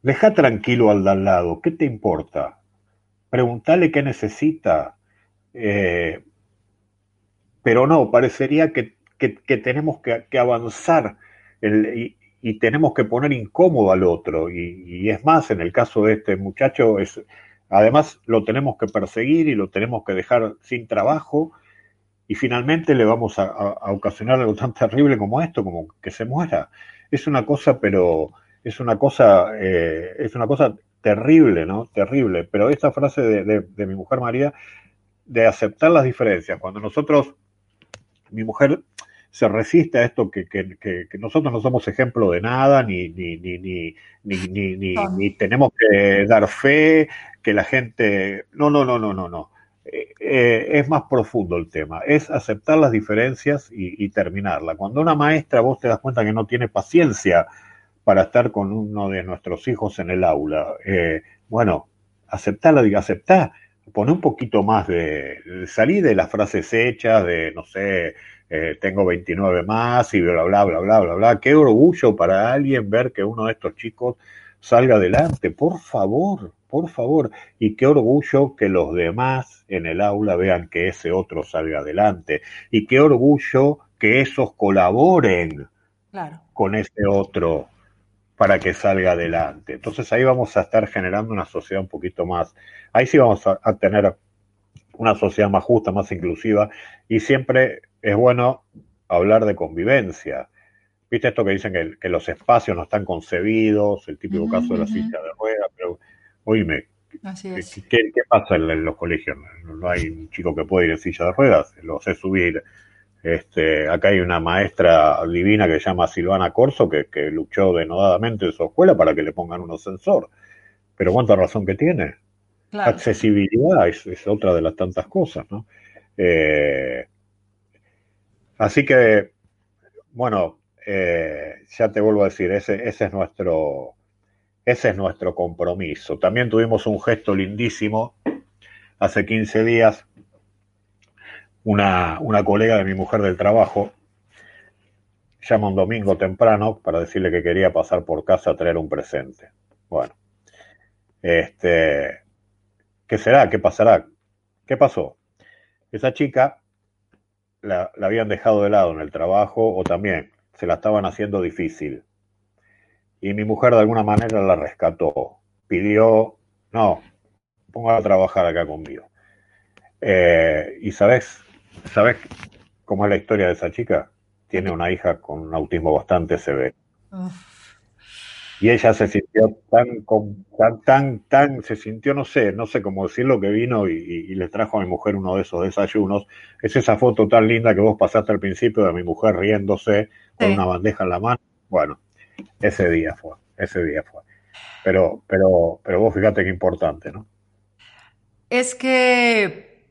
Deja tranquilo al de al lado, ¿qué te importa? Preguntale qué necesita. Eh, pero no, parecería que, tenemos que, avanzar y, tenemos que poner incómodo al otro. Y, y, es más, en el caso de este muchacho, es, además lo tenemos que perseguir y lo tenemos que dejar sin trabajo y finalmente le vamos a, ocasionar algo tan terrible como esto, como que se muera. Es una cosa, pero es una cosa, eh, es una cosa terrible, ¿no? Terrible. Pero esta frase de, mi mujer María, de aceptar las diferencias, cuando nosotros, mi mujer se resiste a esto que, que, que, nosotros no somos ejemplo de nada, ni, ni, ni, ni, ni, ni, ni tenemos que dar fe, que la gente... No, no, no, no, no, no eh, es más profundo el tema, es aceptar las diferencias y, terminarla. Cuando una maestra vos te das cuenta que no tiene paciencia para estar con uno de nuestros hijos en el aula, eh, bueno, aceptarla, diga, aceptar, pone un poquito más de, salir de las frases hechas, de, no sé, eh, tengo 29 más y bla, bla, bla, bla, bla, bla. Qué orgullo para alguien ver que uno de estos chicos salga adelante, por favor, por favor, y qué orgullo que los demás en el aula vean que ese otro salga adelante, y qué orgullo que esos colaboren con ese otro para que salga adelante. Entonces ahí vamos a estar generando una sociedad un poquito más, ahí sí vamos a, tener una sociedad más justa, más inclusiva, y siempre es bueno hablar de convivencia. ¿Viste esto que dicen que, los espacios no están concebidos, el típico caso de la silla de ruedas, pero Oíme, ¿qué, pasa en, los colegios? ¿No hay un chico que puede ir en silla de ruedas? Lo sé subir. Este, acá hay una maestra divina que se llama Silvana Corso que, luchó denodadamente en su escuela para que le pongan un ascensor. Pero cuánta razón que tiene. Accesibilidad es, otra de las tantas cosas, ¿no? Eh, así que, bueno, eh, ya te vuelvo a decir, ese, ese es nuestro, ese es nuestro compromiso. También tuvimos un gesto lindísimo hace 15 días. Una, una colega de mi mujer del trabajo llama un domingo temprano para decirle que quería pasar por casa a traer un presente. Bueno, este, ¿qué será? ¿Qué pasará? ¿Qué pasó? Esa chica la, la habían dejado de lado en el trabajo o también se la estaban haciendo difícil. Y mi mujer de alguna manera la rescató. Pidió, no, ponga a trabajar acá conmigo. Eh, y sabes, ¿sabes cómo es la historia de esa chica? Tiene una hija con un autismo bastante severo. Y ella se sintió tan, tan, tan, tan, se sintió, no sé, no sé cómo decirlo, que vino y, le trajo a mi mujer uno de esos desayunos. Es esa foto tan linda que vos pasaste al principio de mi mujer riéndose con una bandeja en la mano. Bueno, ese día fue, ese día fue. Pero, pero, pero vos fíjate qué importante, ¿no? Es que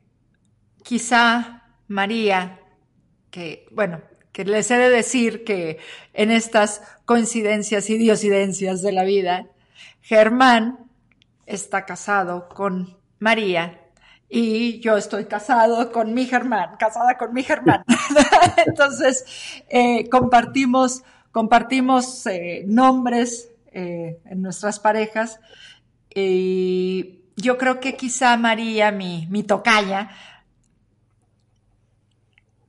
quizá María, que, bueno, que les he de decir que en estas coincidencias y diosidencias de la vida, Germán está casado con María y yo estoy casado con mi Germán, casada con mi Germán. Entonces, eh, compartimos, compartimos eh, nombres eh, en nuestras parejas y yo creo que quizá María, mi, mi tocaya,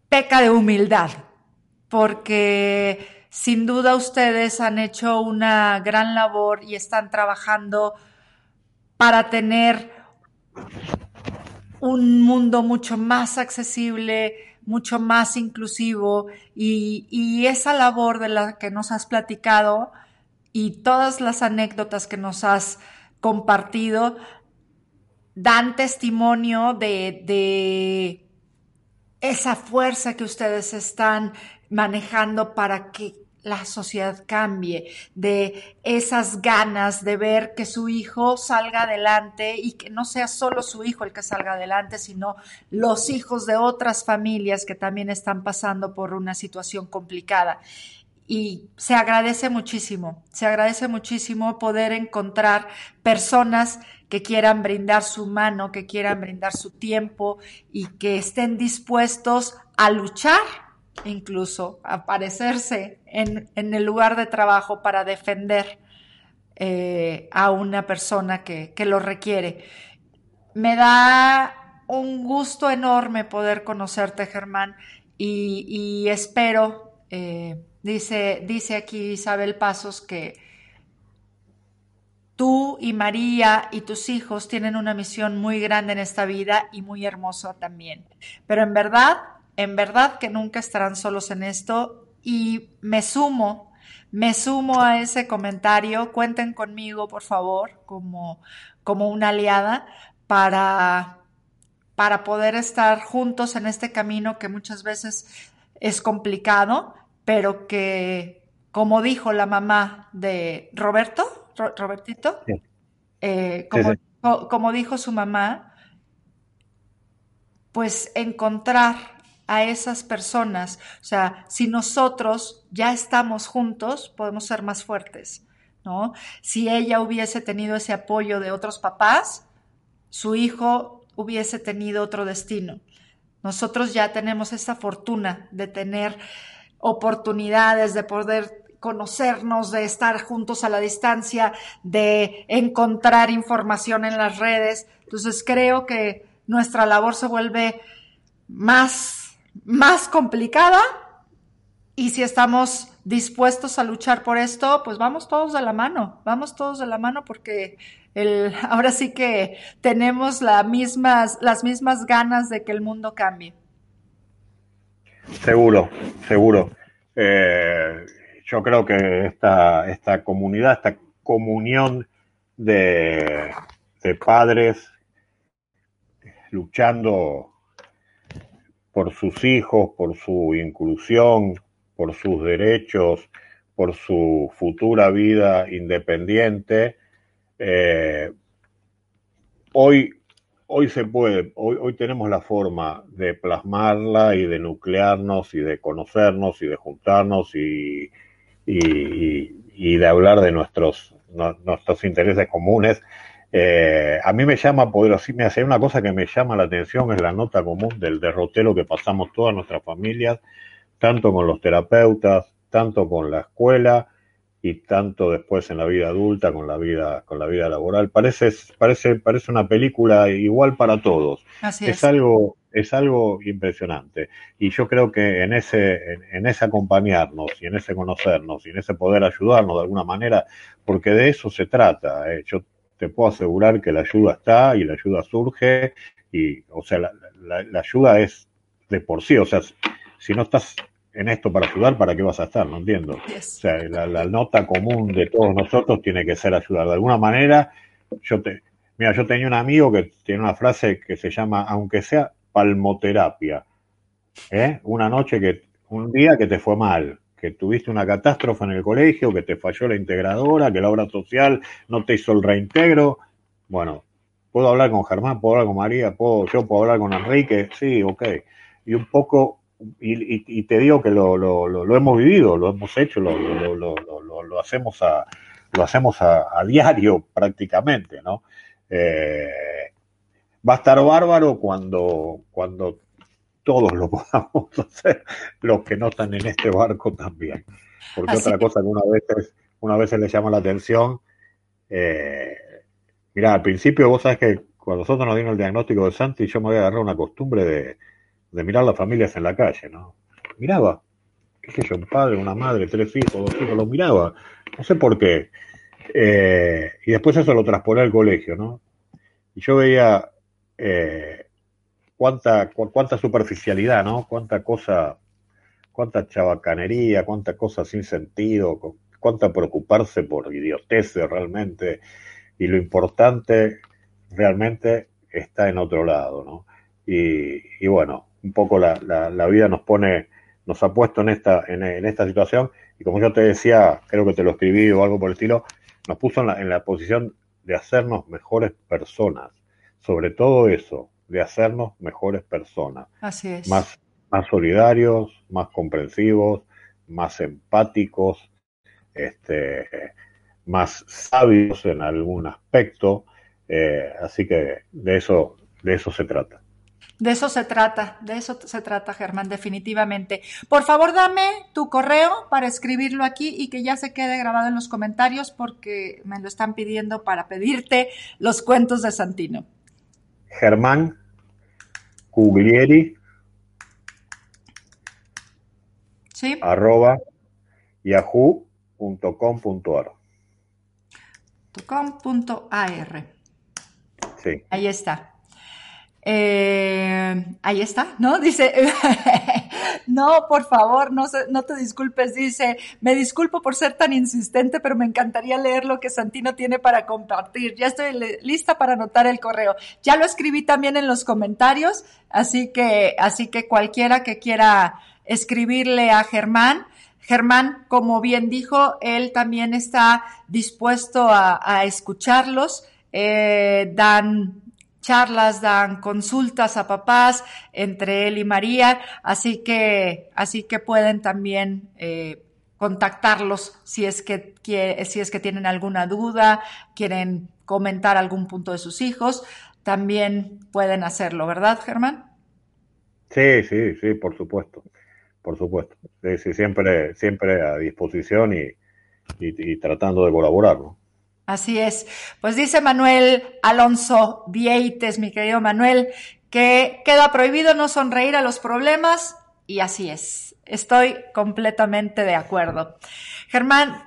peca de humildad porque sin duda ustedes han hecho una gran labor y están trabajando para tener un mundo mucho más accesible, mucho más inclusivo y, esa labor de la que nos has platicado y todas las anécdotas que nos has compartido dan testimonio de, de esa fuerza que ustedes están manejando para que la sociedad cambie, de esas ganas de ver que su hijo salga adelante y que no sea solo su hijo el que salga adelante, sino los hijos de otras familias que también están pasando por una situación complicada. Y se agradece muchísimo, se agradece muchísimo poder encontrar personas que quieran brindar su mano, que quieran brindar su tiempo y que estén dispuestos a luchar incluso aparecerse en, el lugar de trabajo para defender eh, a una persona que, lo requiere. Me da un gusto enorme poder conocerte, Germán, y, espero, eh, dice, dice aquí Isabel Pasos, que tú y María y tus hijos tienen una misión muy grande en esta vida y muy hermosa también. Pero en verdad, en verdad que nunca estarán solos en esto. Y me sumo, me sumo a ese comentario. Cuenten conmigo, por favor, como, como una aliada para, para poder estar juntos en este camino que muchas veces es complicado, pero que, como dijo la mamá de Roberto, Robertito, eh, como, como dijo su mamá, pues encontrar a esas personas. O sea, si nosotros ya estamos juntos, podemos ser más fuertes, ¿no? Si ella hubiese tenido ese apoyo de otros papás, su hijo hubiese tenido otro destino. Nosotros ya tenemos esa fortuna de tener oportunidades, de poder conocernos, de estar juntos a la distancia, de encontrar información en las redes. Entonces creo que nuestra labor se vuelve más más complicada y si estamos dispuestos a luchar por esto, pues vamos todos de la mano, vamos todos de la mano porque el, ahora sí que tenemos mismas, las mismas ganas de que el mundo cambie. Seguro, seguro. Eh, yo creo que esta, esta comunidad, esta comunión de, de padres luchando por sus hijos, por su inclusión, por sus derechos, por su futura vida independiente, eh, hoy, hoy se puede, hoy, hoy tenemos la forma de plasmarla y de nuclearnos y de conocernos y de juntarnos y, de hablar de nuestros, nuestros intereses comunes. Eh, a mí me llama poder me hace una cosa que me llama la atención es la nota común del derrotero que pasamos todas nuestras familias, tanto con los terapeutas, tanto con la escuela y tanto después en la vida adulta con la vida con la vida laboral. Parece parece parece una película igual para todos. Así es. algo es algo impresionante y yo creo que en ese en, en, ese acompañarnos y en ese conocernos y en ese poder ayudarnos de alguna manera porque de eso se trata. Eh. Yo te puedo asegurar que la ayuda está y la ayuda surge y o sea la, la, la ayuda es de por sí, o sea, si no estás en esto para ayudar, ¿para qué vas a estar? No entiendo. Yes. O sea, la, la, nota común de todos nosotros tiene que ser ayudar. De alguna manera, yo te, mira, yo tenía un amigo que tiene una frase que se llama, aunque sea palmoterapia, ¿eh? Una noche que, un día que te fue mal, tuviste una catástrofe en el colegio, que te falló la integradora, que la obra social no te hizo el reintegro. Bueno, puedo hablar con Germán, puedo hablar con María, puedo, yo puedo hablar con Enrique, sí, ok. Y un poco y, te digo que lo, lo, lo, hemos vivido, lo hemos hecho, lo, lo hacemos a lo hacemos a diario prácticamente, ¿no? Eh, va a estar bárbaro cuando, cuando todos lo podamos hacer, los que no están en este barco también. Porque Así otra cosa que una vez, una vez le llama la atención, eh, mira, al principio vos sabes que cuando nosotros nos dieron el diagnóstico de Santi, yo me había agarrado una costumbre de, de mirar las familias en la calle, ¿no? Miraba, qué sé yo, un padre, una madre, tres hijos, dos hijos, los miraba, no sé por qué. Eh, y después eso lo transporté al colegio, ¿no? Y yo veía eh, cuánta, cu cuánta superficialidad, ¿no? Cuánta cosa, cuánta chabacanería, cuánta cosa sin sentido, cuánta preocuparse por idioteces realmente. Y lo importante realmente está en otro lado, ¿no? Y, y bueno, un poco la, la, la, vida nos pone, nos ha puesto en esta, en, en, esta situación y como yo te decía, creo que te lo escribí o algo por el estilo, nos puso en la, en la posición de hacernos mejores personas, sobre todo eso, de hacernos mejores personas. Así es. Más, más solidarios, más comprensivos, más empáticos, este, más sabios en algún aspecto. Eh, así que de eso, de eso se trata. De eso se trata, de eso se trata, Germán, definitivamente. Por favor, dame tu correo para escribirlo aquí y que ya se quede grabado en los comentarios porque me lo están pidiendo para pedirte los cuentos de Santino. Germán Cuglieri. Sí. Arroba yahoo.com.ar. .com.ar. Sí. Ahí está. Eh, ahí está, ¿no? Dice, no, por favor, no, te disculpes, dice, me disculpo por ser tan insistente, pero me encantaría leer lo que Santino tiene para compartir. Ya estoy lista para anotar el correo. Ya lo escribí también en los comentarios, así que, así que cualquiera que quiera escribirle a Germán, Germán, como bien dijo, él también está dispuesto a, a escucharlos. Eh, dan charlas, dan consultas a papás entre él y María, así que, así que pueden también eh, contactarlos si es que, si es que tienen alguna duda, quieren comentar algún punto de sus hijos, también pueden hacerlo, ¿verdad, Germán? Sí, sí, sí, por supuesto, por supuesto. Sí, siempre, siempre a disposición y, y, y tratando de colaborar, ¿no? Así es. Pues dice Manuel Alonso Vieites, mi querido Manuel, que queda prohibido no sonreír a los problemas y así es. Estoy completamente de acuerdo. Germán,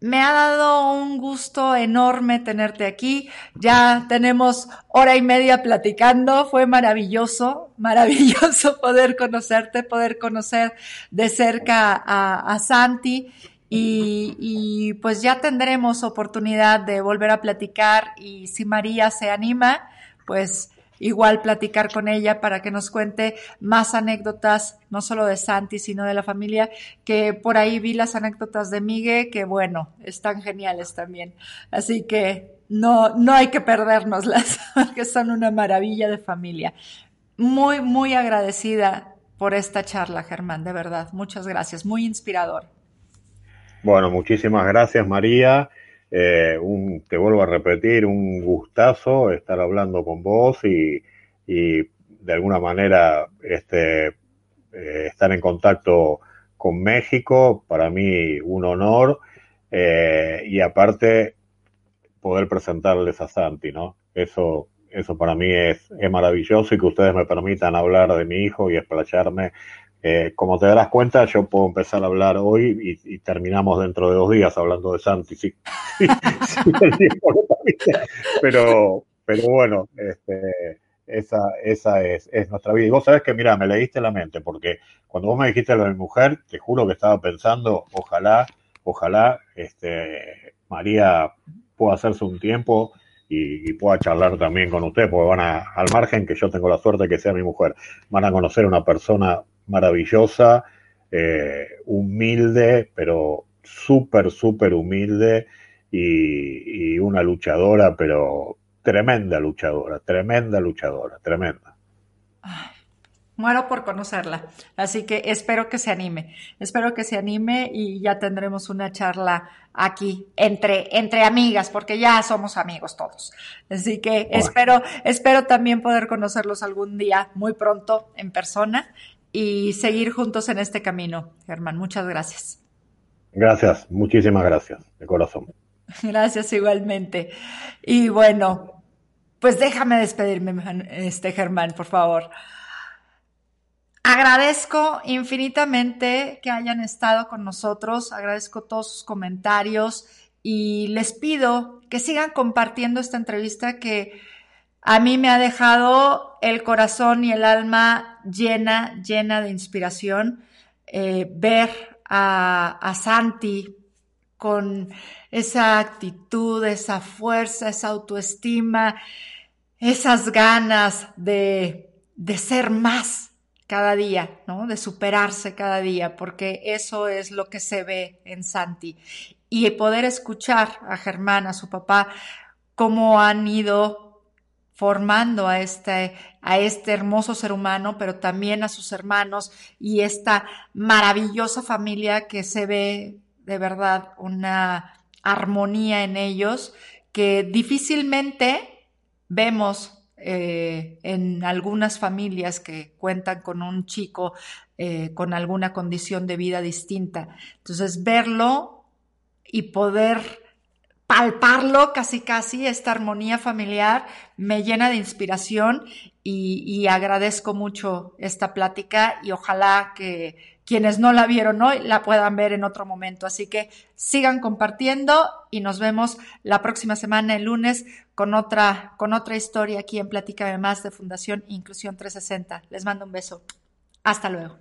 me ha dado un gusto enorme tenerte aquí. Ya tenemos hora y media platicando. Fue maravilloso, maravilloso poder conocerte, poder conocer de cerca a, a Santi y, pues ya tendremos oportunidad de volver a platicar y si María se anima, pues igual platicar con ella para que nos cuente más anécdotas, no solo de Santi, sino de la familia, que por ahí vi las anécdotas de Migue, que bueno, están geniales también. Así que no, no hay que perdérnoslas, porque son una maravilla de familia. Muy, muy agradecida por esta charla, Germán, de verdad. Muchas gracias, muy inspirador. Bueno, muchísimas gracias, María. Eh, un, te vuelvo a repetir, un gustazo estar hablando con vos y, de alguna manera este, eh, estar en contacto con México, para mí un honor eh, y aparte poder presentarles a Santi, ¿no? Eso, eso para mí es, es maravilloso y que ustedes me permitan hablar de mi hijo y explayarme. Eh, como te darás cuenta, yo puedo empezar a hablar hoy y, terminamos dentro de dos días hablando de Santi, sí, pero, pero bueno, este, esa, esa es, es, nuestra vida. Y vos sabés que, mira, me leíste la mente, porque cuando vos me dijiste lo de mi mujer, te juro que estaba pensando, ojalá, ojalá, este, María pueda hacerse un tiempo y, pueda charlar también con usted, porque van a, al margen que yo tengo la suerte de que sea mi mujer, van a conocer una persona maravillosa, eh, humilde, pero súper, súper humilde y, y, una luchadora, pero tremenda luchadora, tremenda luchadora, tremenda. muero por conocerla, así que espero que se anime, espero que se anime y ya tendremos una charla aquí entre, entre amigas, porque ya somos amigos todos. Así que espero, espero también poder conocerlos algún día, muy pronto, en persona, y seguir juntos en este camino. Germán, muchas gracias. Gracias, muchísimas gracias, de corazón. Gracias igualmente. Y bueno, pues déjame despedirme, este Germán, por favor. Agradezco infinitamente que hayan estado con nosotros, agradezco todos sus comentarios y les pido que sigan compartiendo esta entrevista que a mí me ha dejado el corazón y el alma llena, llena de inspiración. Eh, ver a, a Santi con esa actitud, esa fuerza, esa autoestima, esas ganas de, de ser más cada día, ¿no? De superarse cada día, porque eso es lo que se ve en Santi. Y poder escuchar a Germán, a su papá, cómo han ido formando a este, a este hermoso ser humano, pero también a sus hermanos y esta maravillosa familia que se ve de verdad una armonía en ellos que difícilmente vemos eh, en algunas familias que cuentan con un chico eh, con alguna condición de vida distinta. Entonces, verlo y poder palparlo casi casi, esta armonía familiar, me llena de inspiración y, agradezco mucho esta plática y ojalá que quienes no la vieron hoy la puedan ver en otro momento. Así que sigan compartiendo y nos vemos la próxima semana, el lunes, con otra, con otra historia aquí en Platícame Más de Fundación Inclusión 360. Les mando un beso. Hasta luego.